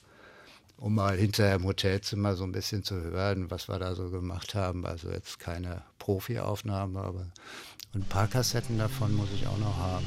um mal hinterher im Hotelzimmer so ein bisschen zu hören, was wir da so gemacht haben. Also jetzt keine Profi-Aufnahme, aber ein paar Kassetten davon muss ich auch noch haben.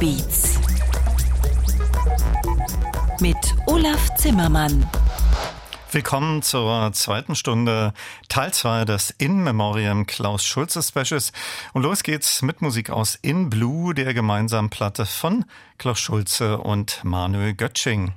Elektrobeats mit Olaf Zimmermann. Willkommen zur zweiten Stunde, Teil 2 des In Memoriam Klaus Schulze Specials. Und los geht's mit Musik aus In Blue, der gemeinsamen Platte von Klaus Schulze und Manuel Götsching.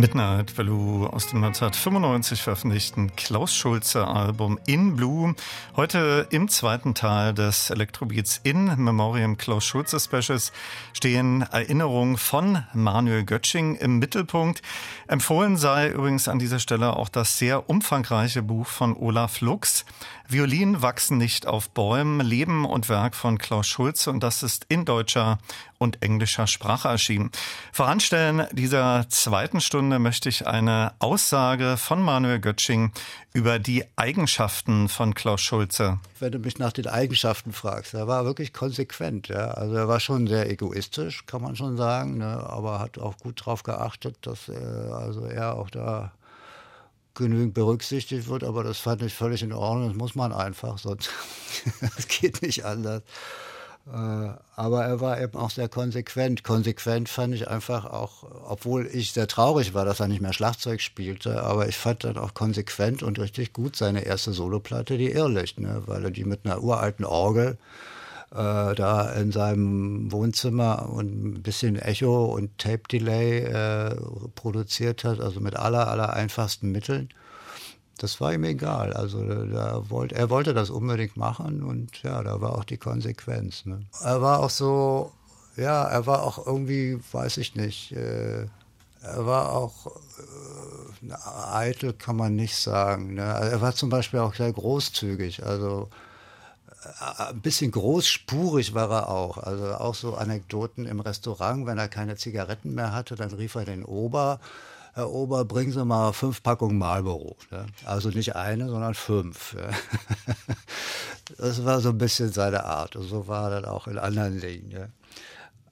Midnight Value aus dem 1995 veröffentlichten Klaus Schulze Album In Blue. Heute im zweiten Teil des Electrobeats in Memoriam Klaus Schulze Specials stehen Erinnerungen von Manuel Götsching im Mittelpunkt. Empfohlen sei übrigens an dieser Stelle auch das sehr umfangreiche Buch von Olaf Lux. Violin wachsen nicht auf Bäumen, Leben und Werk von Klaus Schulze und das ist in deutscher und englischer Sprache erschienen. Voranstellen dieser zweiten Stunde Stunde möchte ich eine Aussage von Manuel Götsching über die Eigenschaften von Klaus Schulze. Wenn du mich nach den Eigenschaften fragst, er war wirklich konsequent. Ja? Also er war schon sehr egoistisch, kann man schon sagen, ne? aber hat auch gut darauf geachtet, dass er, also er auch da genügend berücksichtigt wird. Aber das fand ich völlig in Ordnung. Das muss man einfach, sonst das geht nicht anders. Äh, aber er war eben auch sehr konsequent. Konsequent fand ich einfach auch, obwohl ich sehr traurig war, dass er nicht mehr Schlagzeug spielte, aber ich fand dann auch konsequent und richtig gut seine erste Soloplatte, die Irrlicht, ne? weil er die mit einer uralten Orgel äh, da in seinem Wohnzimmer und ein bisschen Echo und Tape Delay äh, produziert hat, also mit aller, aller einfachsten Mitteln das war ihm egal. Also da wollte, er wollte das unbedingt machen und ja, da war auch die Konsequenz. Ne? Er war auch so, ja, er war auch irgendwie, weiß ich nicht, äh, er war auch äh, eitel, kann man nicht sagen. Ne? Also er war zum Beispiel auch sehr großzügig. Also äh, ein bisschen großspurig war er auch. Also auch so Anekdoten im Restaurant, wenn er keine Zigaretten mehr hatte, dann rief er den Ober Herr Ober, bringen Sie mal fünf Packungen Marlboro. Ne? Also nicht eine, sondern fünf. Ja? Das war so ein bisschen seine Art. Und so war er dann auch in anderen Dingen. Ja?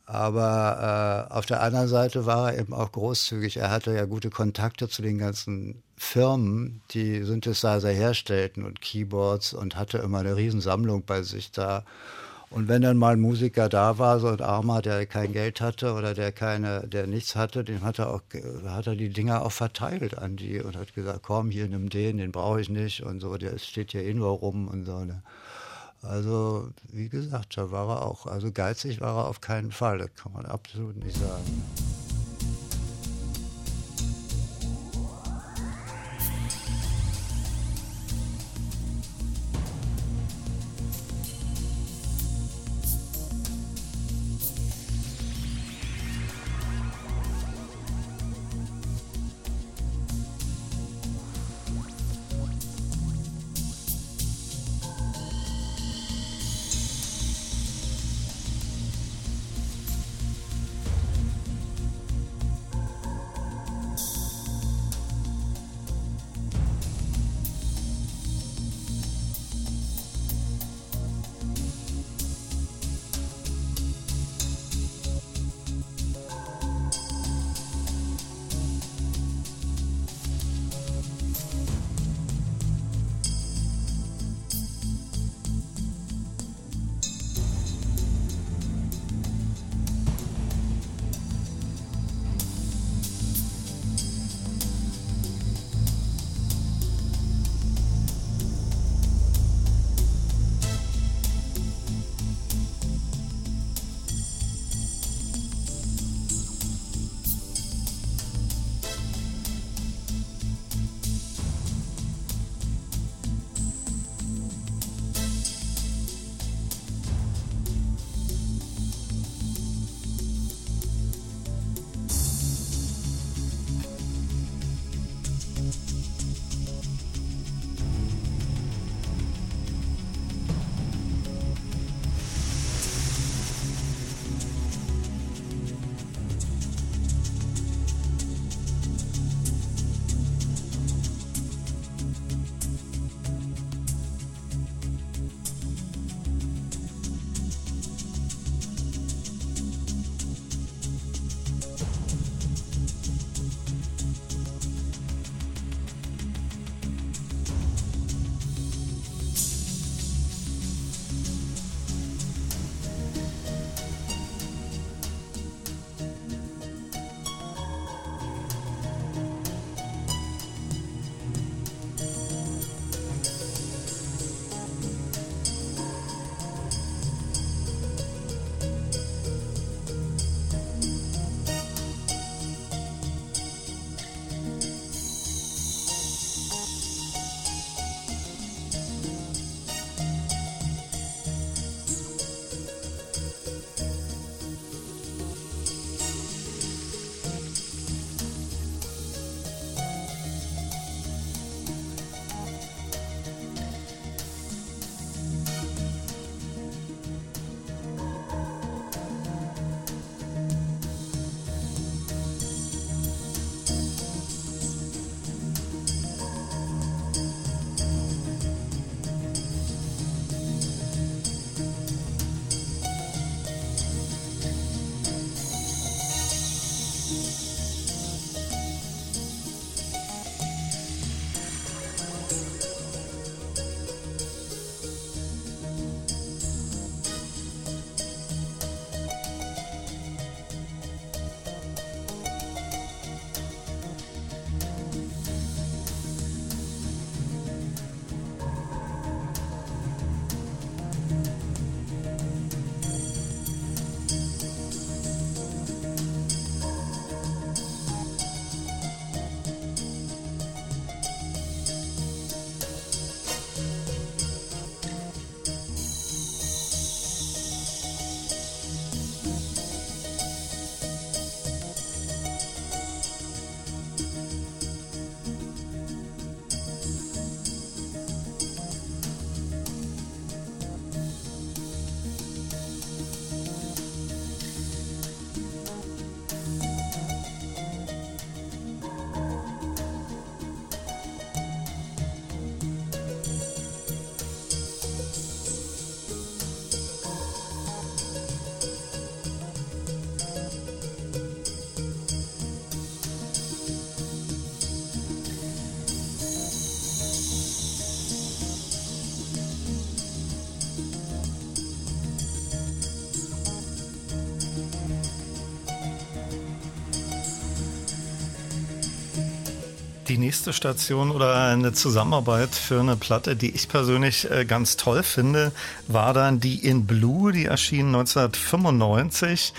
Aber äh, auf der anderen Seite war er eben auch großzügig. Er hatte ja gute Kontakte zu den ganzen Firmen, die Synthesizer herstellten und Keyboards und hatte immer eine Riesensammlung bei sich da. Und wenn dann mal ein Musiker da war, so ein Armer, der kein Geld hatte oder der keine, der nichts hatte, den hat er auch, hat er die Dinger auch verteilt an die und hat gesagt, komm, hier nimm den, den brauche ich nicht und so, der steht hier eh nur rum und so. Ne? Also, wie gesagt, da war er auch, also geizig war er auf keinen Fall, das kann man absolut nicht sagen. Nächste Station oder eine Zusammenarbeit für eine Platte, die ich persönlich äh, ganz toll finde, war dann die In Blue, die erschien 1995.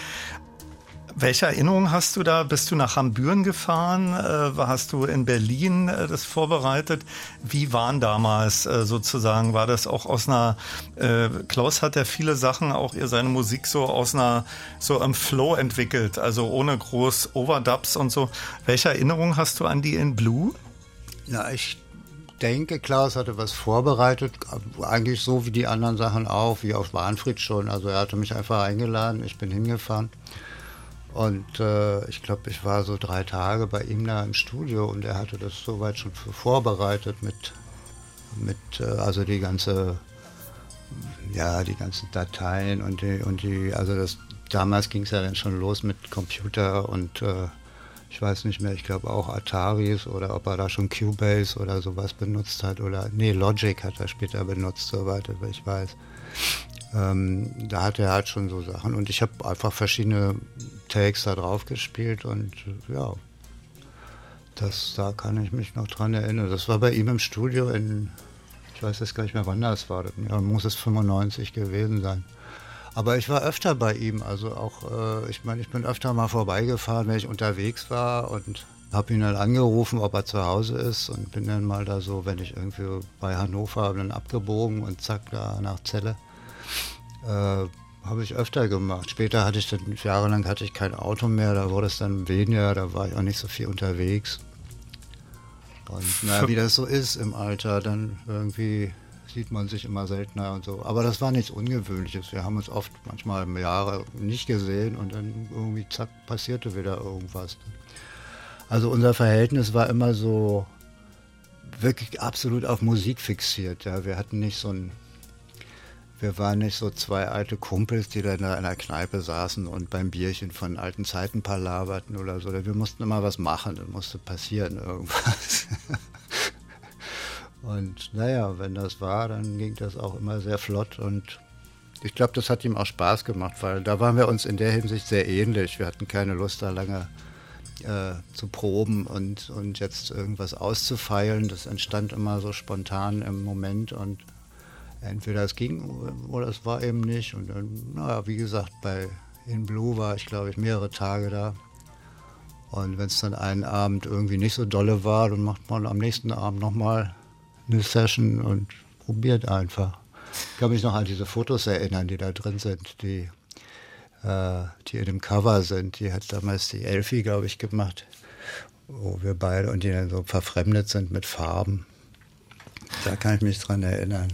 Welche Erinnerungen hast du da? Bist du nach Hambüren gefahren? Äh, hast du in Berlin äh, das vorbereitet? Wie waren damals äh, sozusagen? War das auch aus einer, Klaus hat ja viele Sachen, auch ihr seine Musik so aus einer, so im Flow entwickelt, also ohne groß Overdubs und so. Welche Erinnerungen hast du an die in Blue? Ja, ich denke, Klaus hatte was vorbereitet, eigentlich so wie die anderen Sachen auch, wie auf Warnfried schon. Also er hatte mich einfach eingeladen, ich bin hingefahren. Und äh, ich glaube, ich war so drei Tage bei ihm da im Studio und er hatte das soweit schon vorbereitet mit, mit äh, also die ganze, ja, die ganzen Dateien und die, und die, also das, damals ging es ja dann schon los mit Computer und äh, ich weiß nicht mehr, ich glaube auch Ataris oder ob er da schon Cubase oder sowas benutzt hat oder, nee, Logic hat er später benutzt, soweit ich weiß. Ähm, da hat er halt schon so Sachen und ich habe einfach verschiedene Takes da drauf gespielt und ja, das, da kann ich mich noch dran erinnern. Das war bei ihm im Studio in, ich weiß jetzt gar nicht mehr, wann das war, ja, muss es 95 gewesen sein. Aber ich war öfter bei ihm, also auch, äh, ich meine, ich bin öfter mal vorbeigefahren, wenn ich unterwegs war und habe ihn dann angerufen, ob er zu Hause ist und bin dann mal da so, wenn ich irgendwie bei Hannover dann abgebogen und zack, da nach Celle. Äh, habe ich öfter gemacht. Später hatte ich dann, jahrelang hatte ich kein Auto mehr, da wurde es dann weniger, da war ich auch nicht so viel unterwegs. Und naja, wie das so ist im Alter, dann irgendwie sieht man sich immer seltener und so. Aber das war nichts Ungewöhnliches. Wir haben uns oft manchmal Jahre nicht gesehen und dann irgendwie zack, passierte wieder irgendwas. Also unser Verhältnis war immer so wirklich absolut auf Musik fixiert. Ja. Wir hatten nicht so ein wir waren nicht so zwei alte Kumpels, die da in einer Kneipe saßen und beim Bierchen von alten Zeiten palaverten oder so. Wir mussten immer was machen, dann musste passieren irgendwas. und naja, wenn das war, dann ging das auch immer sehr flott und ich glaube, das hat ihm auch Spaß gemacht, weil da waren wir uns in der Hinsicht sehr ähnlich. Wir hatten keine Lust, da lange äh, zu proben und, und jetzt irgendwas auszufeilen. Das entstand immer so spontan im Moment und entweder es ging oder es war eben nicht. Und dann, naja, wie gesagt, bei In Blue war ich, glaube ich, mehrere Tage da. Und wenn es dann einen Abend irgendwie nicht so dolle war, dann macht man am nächsten Abend nochmal eine Session und probiert einfach. Ich kann mich noch an diese Fotos erinnern, die da drin sind, die, äh, die in dem Cover sind. Die hat damals die Elfie, glaube ich, gemacht, wo wir beide und die dann so verfremdet sind mit Farben. Da kann ich mich dran erinnern.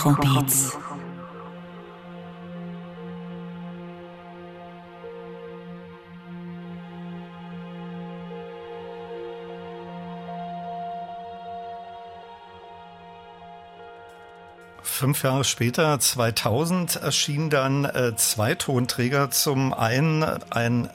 Elektrobeats. Fünf Jahre später, 2000, erschien dann äh, zwei Tonträger. Zum einen ein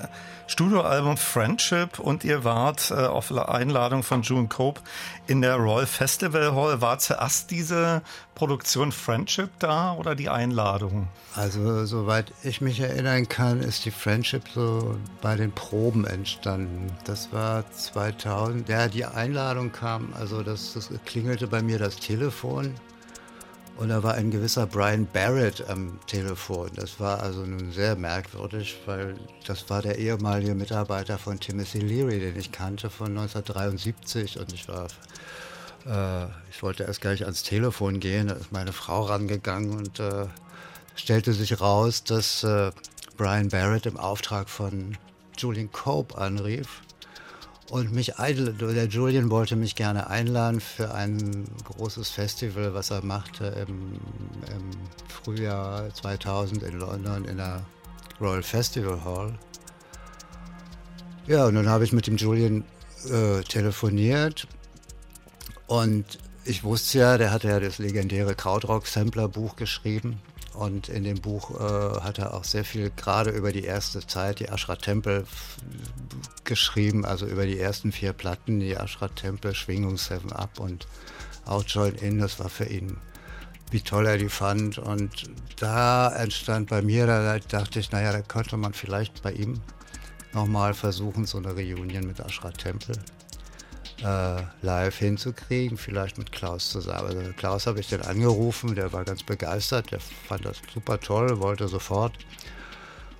Studioalbum Friendship und ihr wart äh, auf Einladung von June Cope in der Royal Festival Hall. War zuerst diese Produktion Friendship da oder die Einladung? Also soweit ich mich erinnern kann, ist die Friendship so bei den Proben entstanden. Das war 2000. Ja, die Einladung kam, also das, das klingelte bei mir das Telefon und da war ein gewisser Brian Barrett am Telefon. Das war also nun sehr merkwürdig, weil das war der ehemalige Mitarbeiter von Timothy Leary, den ich kannte von 1973. Und ich war, äh, ich wollte erst gleich ans Telefon gehen. Da ist meine Frau rangegangen und äh, stellte sich raus, dass äh, Brian Barrett im Auftrag von Julian Cope anrief und mich der Julian wollte mich gerne einladen für ein großes Festival, was er machte im, im Frühjahr 2000 in London in der Royal Festival Hall. Ja, und dann habe ich mit dem Julian äh, telefoniert und ich wusste ja, der hatte ja das legendäre Krautrock-Sampler-Buch geschrieben und in dem Buch äh, hat er auch sehr viel gerade über die erste Zeit, die Ashra Tempel geschrieben, also über die ersten vier Platten, die Ashra Tempel, Schwingung Seven Up und auch Join In, das war für ihn, wie toll er die fand. Und da entstand bei mir, da dachte ich, naja, da könnte man vielleicht bei ihm nochmal versuchen, so eine Reunion mit Ashra Tempel äh, live hinzukriegen, vielleicht mit Klaus zusammen. Also Klaus habe ich dann angerufen, der war ganz begeistert, der fand das super toll, wollte sofort.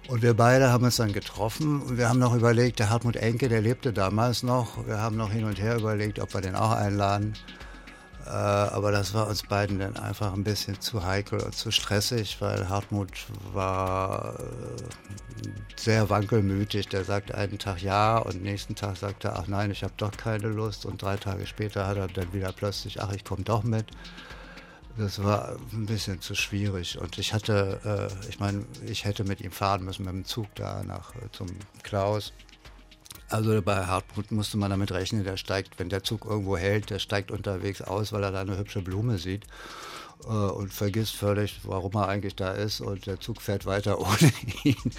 Und wir beide haben uns dann getroffen und wir haben noch überlegt, der Hartmut Enke, der lebte damals noch, wir haben noch hin und her überlegt, ob wir den auch einladen. Äh, aber das war uns beiden dann einfach ein bisschen zu heikel und zu stressig, weil Hartmut war äh, sehr wankelmütig. Der sagt einen Tag ja und nächsten Tag sagt er, ach nein, ich habe doch keine Lust. Und drei Tage später hat er dann wieder plötzlich, ach, ich komme doch mit. Das war ein bisschen zu schwierig. Und ich hatte, äh, ich meine, ich hätte mit ihm fahren müssen mit dem Zug da nach zum Klaus. Also bei Hartmut musste man damit rechnen, der steigt, wenn der Zug irgendwo hält, der steigt unterwegs aus, weil er da eine hübsche Blume sieht äh, und vergisst völlig, warum er eigentlich da ist und der Zug fährt weiter ohne ihn.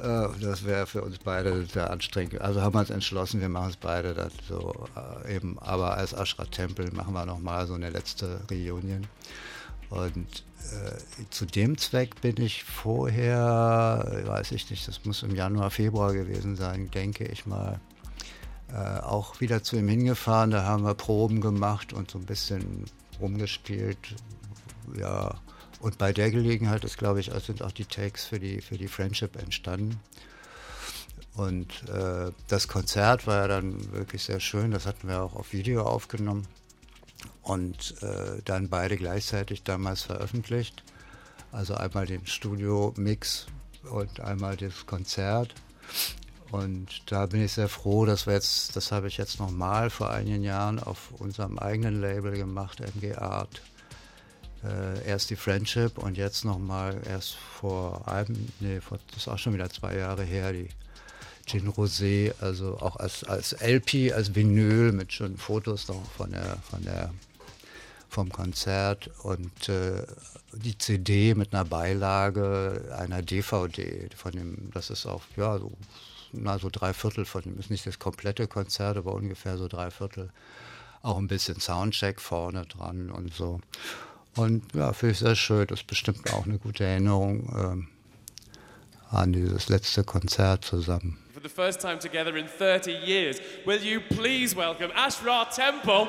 Äh, das wäre für uns beide sehr anstrengend. Also haben wir uns entschlossen, wir machen es beide dann so äh, eben, aber als Ashra Tempel machen wir nochmal so eine letzte Reunion. Und äh, zu dem Zweck bin ich vorher, weiß ich nicht, das muss im Januar, Februar gewesen sein, denke ich mal, äh, auch wieder zu ihm hingefahren. Da haben wir Proben gemacht und so ein bisschen rumgespielt. Ja, und bei der Gelegenheit ist, glaube ich, sind auch die Takes für die, für die Friendship entstanden. Und äh, das Konzert war ja dann wirklich sehr schön. Das hatten wir auch auf Video aufgenommen und äh, dann beide gleichzeitig damals veröffentlicht. Also einmal den Studio-Mix und einmal das Konzert. Und da bin ich sehr froh, dass wir jetzt, das habe ich jetzt nochmal vor einigen Jahren auf unserem eigenen Label gemacht, MG Art. Äh, erst die Friendship und jetzt nochmal erst vor einem, nee, vor, das ist auch schon wieder zwei Jahre her, die Gin Rosé, also auch als, als LP, als Vinyl mit schönen Fotos noch von der, von der vom Konzert und äh, die CD mit einer Beilage einer DVD von dem, das ist auch, ja, so, na, so drei Viertel von dem, ist nicht das komplette Konzert, aber ungefähr so drei Viertel. Auch ein bisschen Soundcheck vorne dran und so. Und ja, finde ich sehr schön. Das ist bestimmt auch eine gute Erinnerung ähm, an dieses letzte Konzert zusammen. For the first time together in 30 years, will you please welcome Ashra Temple?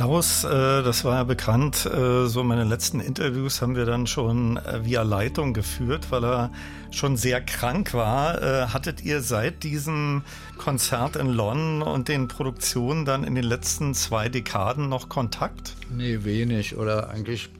Klaus, äh, das war ja bekannt, äh, so meine letzten Interviews haben wir dann schon äh, via Leitung geführt, weil er schon sehr krank war. Hattet ihr seit diesem Konzert in London und den Produktionen dann in den letzten zwei Dekaden noch Kontakt? Nee, wenig. Oder eigentlich,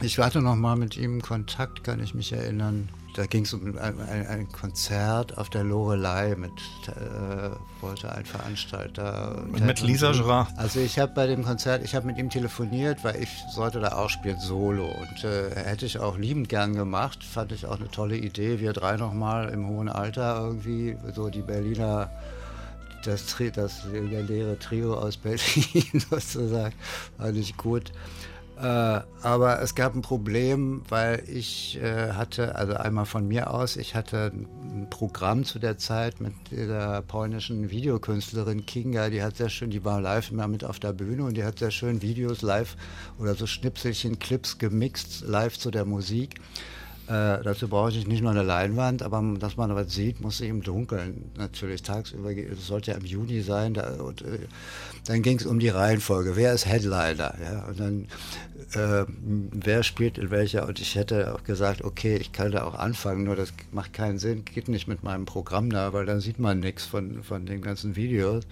ich hatte noch mal mit ihm Kontakt, kann ich mich erinnern da ging es um ein, ein, ein, Konzert auf der Lorelei mit äh, wollte ein Veranstalter mit, mit Lisa Gerard. Also ich habe bei dem Konzert, ich habe mit ihm telefoniert, weil ich sollte da auch spielen solo und äh, hätte ich auch liebend gern gemacht, fand ich auch eine tolle Idee. Wir drei noch mal im hohen Alter irgendwie so die Berliner das, das legendäre Trio aus Berlin sozusagen, fand ich gut. Äh, aber es gab ein Problem, weil ich äh, hatte, also einmal von mir aus, ich hatte ein Programm zu der Zeit mit der polnischen Videokünstlerin Kinga, die hat sehr schön, die war live immer mit auf der Bühne und die hat sehr schön Videos live oder so Schnipselchen, Clips gemixt, live zu der Musik. Äh, dazu brauche ich nicht nur eine Leinwand, aber dass man was sieht, muss ich im Dunkeln natürlich tagsüber. Es sollte ja im Juni sein. Da, und, äh, dann ging es um die Reihenfolge. Wer ist Headliner? Ja, und dann äh, wer spielt in welcher? Und ich hätte auch gesagt, okay, ich kann da auch anfangen, nur das macht keinen Sinn, geht nicht mit meinem Programm da, weil dann sieht man nichts von von den ganzen Videos.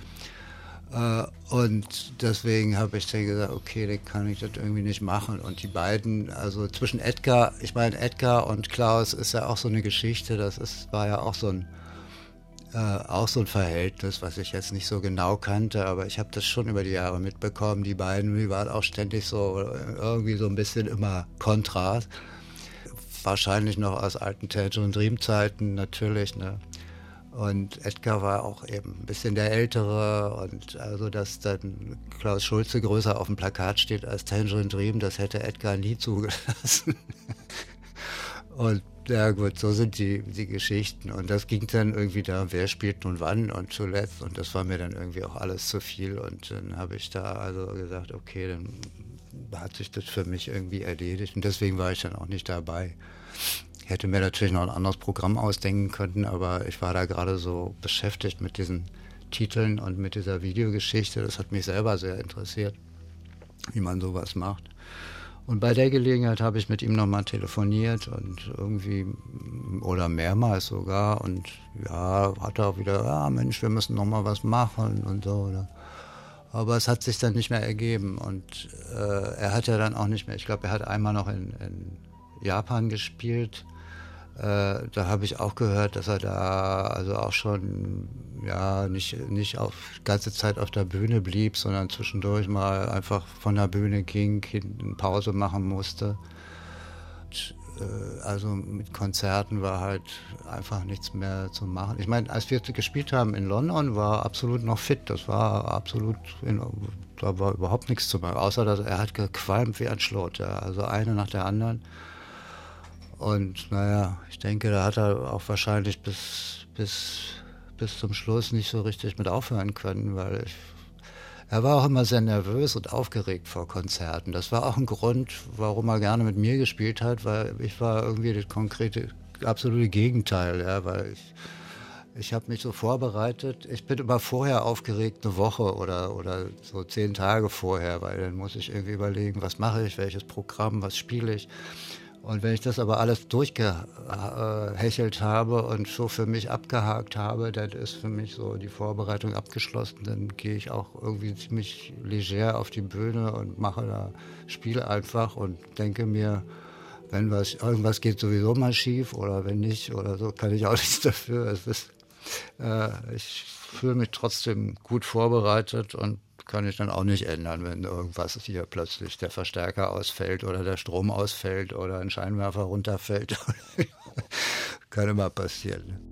Äh, und deswegen habe ich dann gesagt, okay, dann kann ich das irgendwie nicht machen. Und die beiden, also zwischen Edgar, ich meine, Edgar und Klaus ist ja auch so eine Geschichte, das ist, war ja auch so ein, äh, auch so ein Verhältnis, was ich jetzt nicht so genau kannte, aber ich habe das schon über die Jahre mitbekommen. Die beiden, die waren auch ständig so irgendwie so ein bisschen immer Kontrast. Wahrscheinlich noch aus alten Tangerine Dream Zeiten natürlich, ne? Und Edgar war auch eben ein bisschen der Ältere und also, dass dann Klaus Schulze größer auf dem Plakat steht als Tangerine Dream, das hätte Edgar nie zugelassen. und ja gut, so sind die, die Geschichten. Und das ging dann irgendwie da, wer spielt nun wann und zuletzt. Und das war mir dann irgendwie auch alles zu viel. Und dann habe ich da also gesagt, okay, dann hat sich das für mich irgendwie erledigt. Und deswegen war ich dann auch nicht dabei. Ich hätte mir natürlich noch ein anderes Programm ausdenken können, aber ich war da gerade so beschäftigt mit diesen Titeln und mit dieser Videogeschichte. Das hat mich selber sehr interessiert, wie man sowas macht. Und bei der Gelegenheit habe ich mit ihm nochmal telefoniert und irgendwie, oder mehrmals sogar, und ja, hat er auch wieder, ja Mensch, wir müssen nochmal was machen und so. Oder. Aber es hat sich dann nicht mehr ergeben und äh, er hat ja dann auch nicht mehr, ich glaube, er hat einmal noch in, in Japan gespielt äh, da habe ich auch gehört, dass er da also auch schon ja nicht nicht auf ganze Zeit auf der Bühne blieb, sondern zwischendurch mal einfach von der Bühne ging, eine Pause machen musste. Und, äh, also mit Konzerten war halt einfach nichts mehr zu machen. Ich meine, als wir gespielt haben in London, war absolut noch fit. Das war absolut, in, da war überhaupt nichts zu machen, außer dass er hat gequalmt wie ein Schlot. Ja. Also eine nach der anderen. Und naja, ich denke, da hat er auch wahrscheinlich bis, bis, bis zum Schluss nicht so richtig mit aufhören können, weil ich, er war auch immer sehr nervös und aufgeregt vor Konzerten. Das war auch ein Grund, warum er gerne mit mir gespielt hat, weil ich war irgendwie das konkrete, absolute Gegenteil, ja, weil ich, ich habe mich so vorbereitet. Ich bin immer vorher aufgeregt, eine Woche oder, oder so zehn Tage vorher, weil dann muss ich irgendwie überlegen, was mache ich, welches Programm, was spiele ich. Und wenn ich das aber alles durchgehechelt habe und so für mich abgehakt habe, dann ist für mich so die Vorbereitung abgeschlossen. Dann gehe ich auch irgendwie ziemlich leger auf die Bühne und mache da Spiel einfach und denke mir, wenn was, irgendwas geht sowieso mal schief oder wenn nicht oder so, kann ich auch nichts dafür. Ist, äh, ich fühle mich trotzdem gut vorbereitet und kann ich dann auch nicht ändern, wenn irgendwas hier plötzlich der Verstärker ausfällt oder der Strom ausfällt oder ein Scheinwerfer runterfällt. kann immer passieren.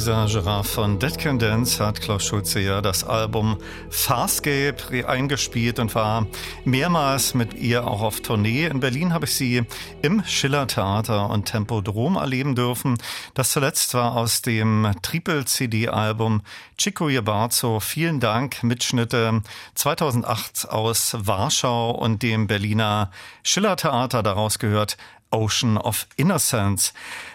Lisa Gerard von Dead Can Dance hat Klaus Schulze ja das Album Farscape eingespielt und war mehrmals mit ihr auch auf Tournee. In Berlin habe ich sie im Schiller-Theater und Tempodrom erleben dürfen. Das zuletzt war aus dem Triple-CD-Album Chico Jebarzo. Vielen Dank. Mitschnitte 2008 aus Warschau und dem Berliner Schiller-Theater. Daraus gehört Ocean of Innocence.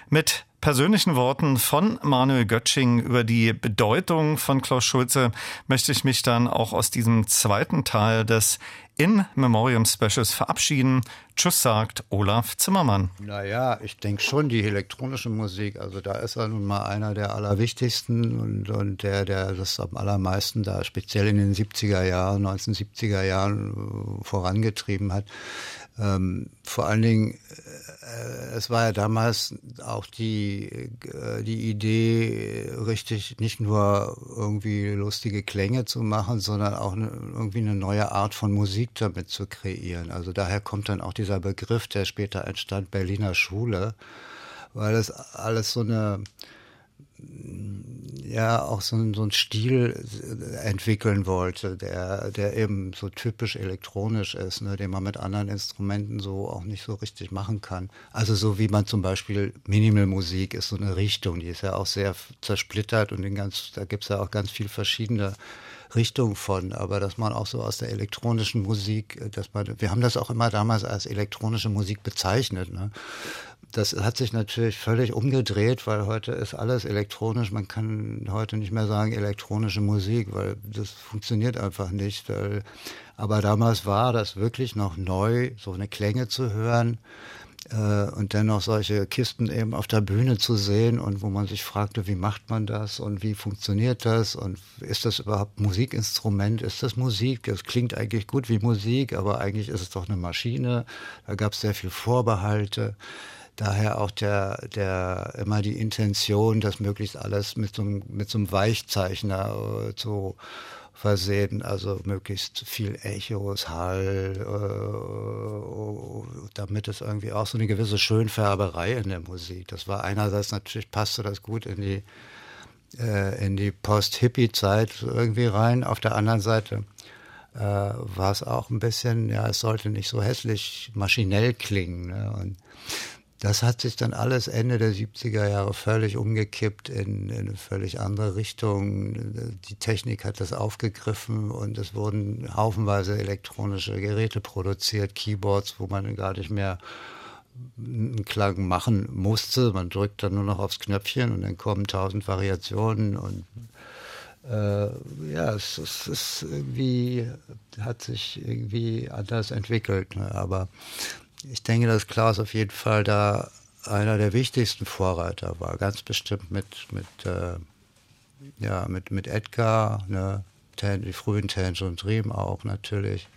Mit persönlichen Worten von Manuel Götsching über die Bedeutung von Klaus Schulze möchte ich mich dann auch aus diesem zweiten Teil des In Memoriam Specials verabschieden. Tschüss sagt Olaf Zimmermann. Naja, ich denke schon, die elektronische Musik, also da ist er nun mal einer der allerwichtigsten und, und der, der das am allermeisten da speziell in den 70er Jahren, 1970er Jahren äh, vorangetrieben hat. Ähm, vor allen Dingen, es war ja damals auch die, äh, die Idee, richtig nicht nur irgendwie lustige Klänge zu machen, sondern auch eine, irgendwie eine neue Art von Musik damit zu kreieren. Also daher kommt dann auch dieser Begriff, der später entstand, Berliner Schule, weil es alles so eine ja auch so, so einen Stil entwickeln wollte, der, der eben so typisch elektronisch ist, ne, den man mit anderen Instrumenten so auch nicht so richtig machen kann. Also so wie man zum Beispiel Minimalmusik ist so eine Richtung, die ist ja auch sehr zersplittert und in ganz, da gibt's ja auch ganz viel verschiedene Richtung von, aber dass man auch so aus der elektronischen Musik, dass man, wir haben das auch immer damals als elektronische Musik bezeichnet, ne? Das hat sich natürlich völlig umgedreht, weil heute ist alles elektronisch. Man kann heute nicht mehr sagen elektronische Musik, weil das funktioniert einfach nicht. Aber damals war das wirklich noch neu, so eine Klänge zu hören äh, und dennoch solche Kisten eben auf der Bühne zu sehen und wo man sich fragte, wie macht man das und wie funktioniert das und ist das überhaupt Musikinstrument? Ist das Musik? Das klingt eigentlich gut wie Musik, aber eigentlich ist es doch eine Maschine. Da gab es sehr viel Vorbehalte. Daher auch der, der immer die Intention, das möglichst alles mit so, einem, mit so einem Weichzeichner äh, zu versehen, also möglichst viel Echos, Hall, äh, damit es irgendwie auch so eine gewisse Schönfärberei in der Musik. Das war einerseits natürlich passte das gut in die äh, in die Post-Hippie-Zeit irgendwie rein. Auf der anderen Seite äh, war es auch ein bisschen, ja, es sollte nicht so hässlich maschinell klingen. Ne? Und das hat sich dann alles Ende der 70er Jahre völlig umgekippt in, in, eine völlig andere Richtung. Die Technik hat das aufgegriffen und es wurden haufenweise elektronische Geräte produziert, Keyboards, wo man gar nicht mehr einen Klang machen musste. Man drückt dann nur noch aufs Knöpfchen und dann kommen tausend Variationen und äh, ja, es, es, ist irgendwie, hat sich irgendwie anders entwickelt. Ne? Aber ich denke, dass Klaus auf jeden Fall da einer der wichtigsten Vorreiter war, ganz bestimmt mit, mit, äh, ja, mit, mit Edgar, ne, die frühen Tange und Dream auch natürlich.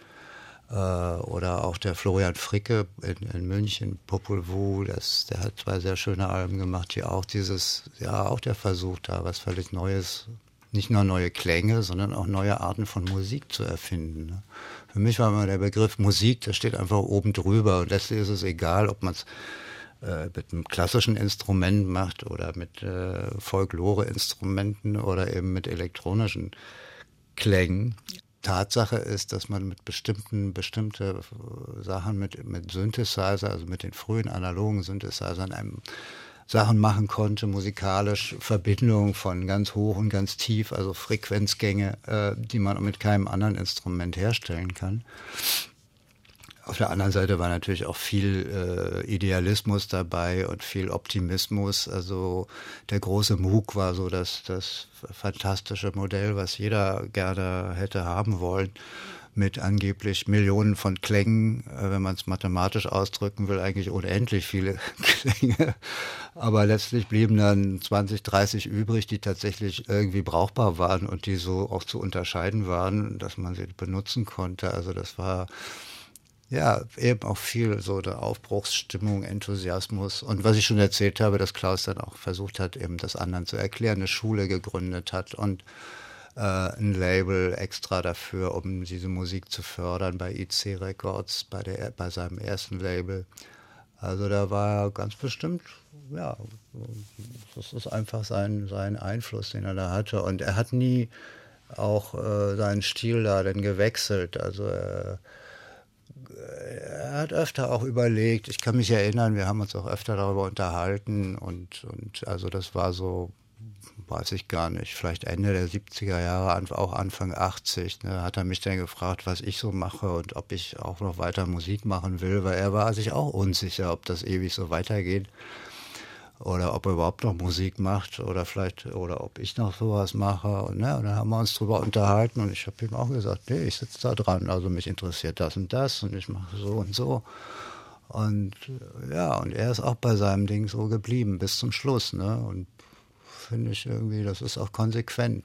Äh, oder auch der Florian Fricke in, in München, Popul Vuh, das, der hat zwei sehr schöne Alben gemacht, hier auch dieses, ja, auch der Versuch da, was völlig Neues, nicht nur neue Klänge, sondern auch neue Arten von Musik zu erfinden. Ne? Für mich war immer der Begriff Musik, der steht einfach oben drüber und letztlich ist es egal, ob man es äh, mit einem klassischen Instrument macht oder mit äh, Folklore-Instrumenten oder eben mit elektronischen Klängen. Tatsache ist, dass man mit bestimmten bestimmte Sachen mit mit Synthesizer, also mit den frühen analogen Synthesizern einem Sachen machen konnte, musikalisch Verbindungen von ganz hoch und ganz tief, also Frequenzgänge, äh, die man mit keinem anderen Instrument herstellen kann. Auf der anderen Seite war natürlich auch viel äh, Idealismus dabei und viel Optimismus. Also der große MOOC war so das, das fantastische Modell, was jeder gerne hätte haben wollen mit angeblich Millionen von Klängen, äh, wenn man es mathematisch ausdrücken will, eigentlich unendlich viele Klänge. Aber letztlich blieben dann 20, 30 übrig, die tatsächlich irgendwie brauchbar waren und die so auch zu unterscheiden waren, dass man sie benutzen konnte. Also das war ja, eben auch viel so der Aufbruchsstimmung, Enthusiasmus. Und was ich schon erzählt habe, dass Klaus dann auch versucht hat, eben das anderen zu erklären, eine Schule gegründet hat und äh, ein Label extra dafür, um diese Musik zu fördern bei IC Records, bei, der, bei seinem ersten Label. Also da war ganz bestimmt, ja, das ist einfach sein, sein Einfluss, den er da hatte. Und er hat nie auch äh, seinen Stil da denn gewechselt. Also er, er hat öfter auch überlegt, ich kann mich erinnern, wir haben uns auch öfter darüber unterhalten und, und also das war so weiß ich gar nicht, vielleicht Ende der 70er Jahre, auch Anfang 80, ne, hat er mich dann gefragt, was ich so mache und ob ich auch noch weiter Musik machen will, weil er war sich auch unsicher, ob das ewig so weitergeht oder ob er überhaupt noch Musik macht oder vielleicht oder ob ich noch sowas mache und, ne, und dann haben wir uns drüber unterhalten und ich habe ihm auch gesagt, nee, ich sitze da dran, also mich interessiert das und das und ich mache so und so. Und ja, und er ist auch bei seinem Ding so geblieben bis zum Schluss, ne? Und finde ich irgendwie, das ist auch konsequent.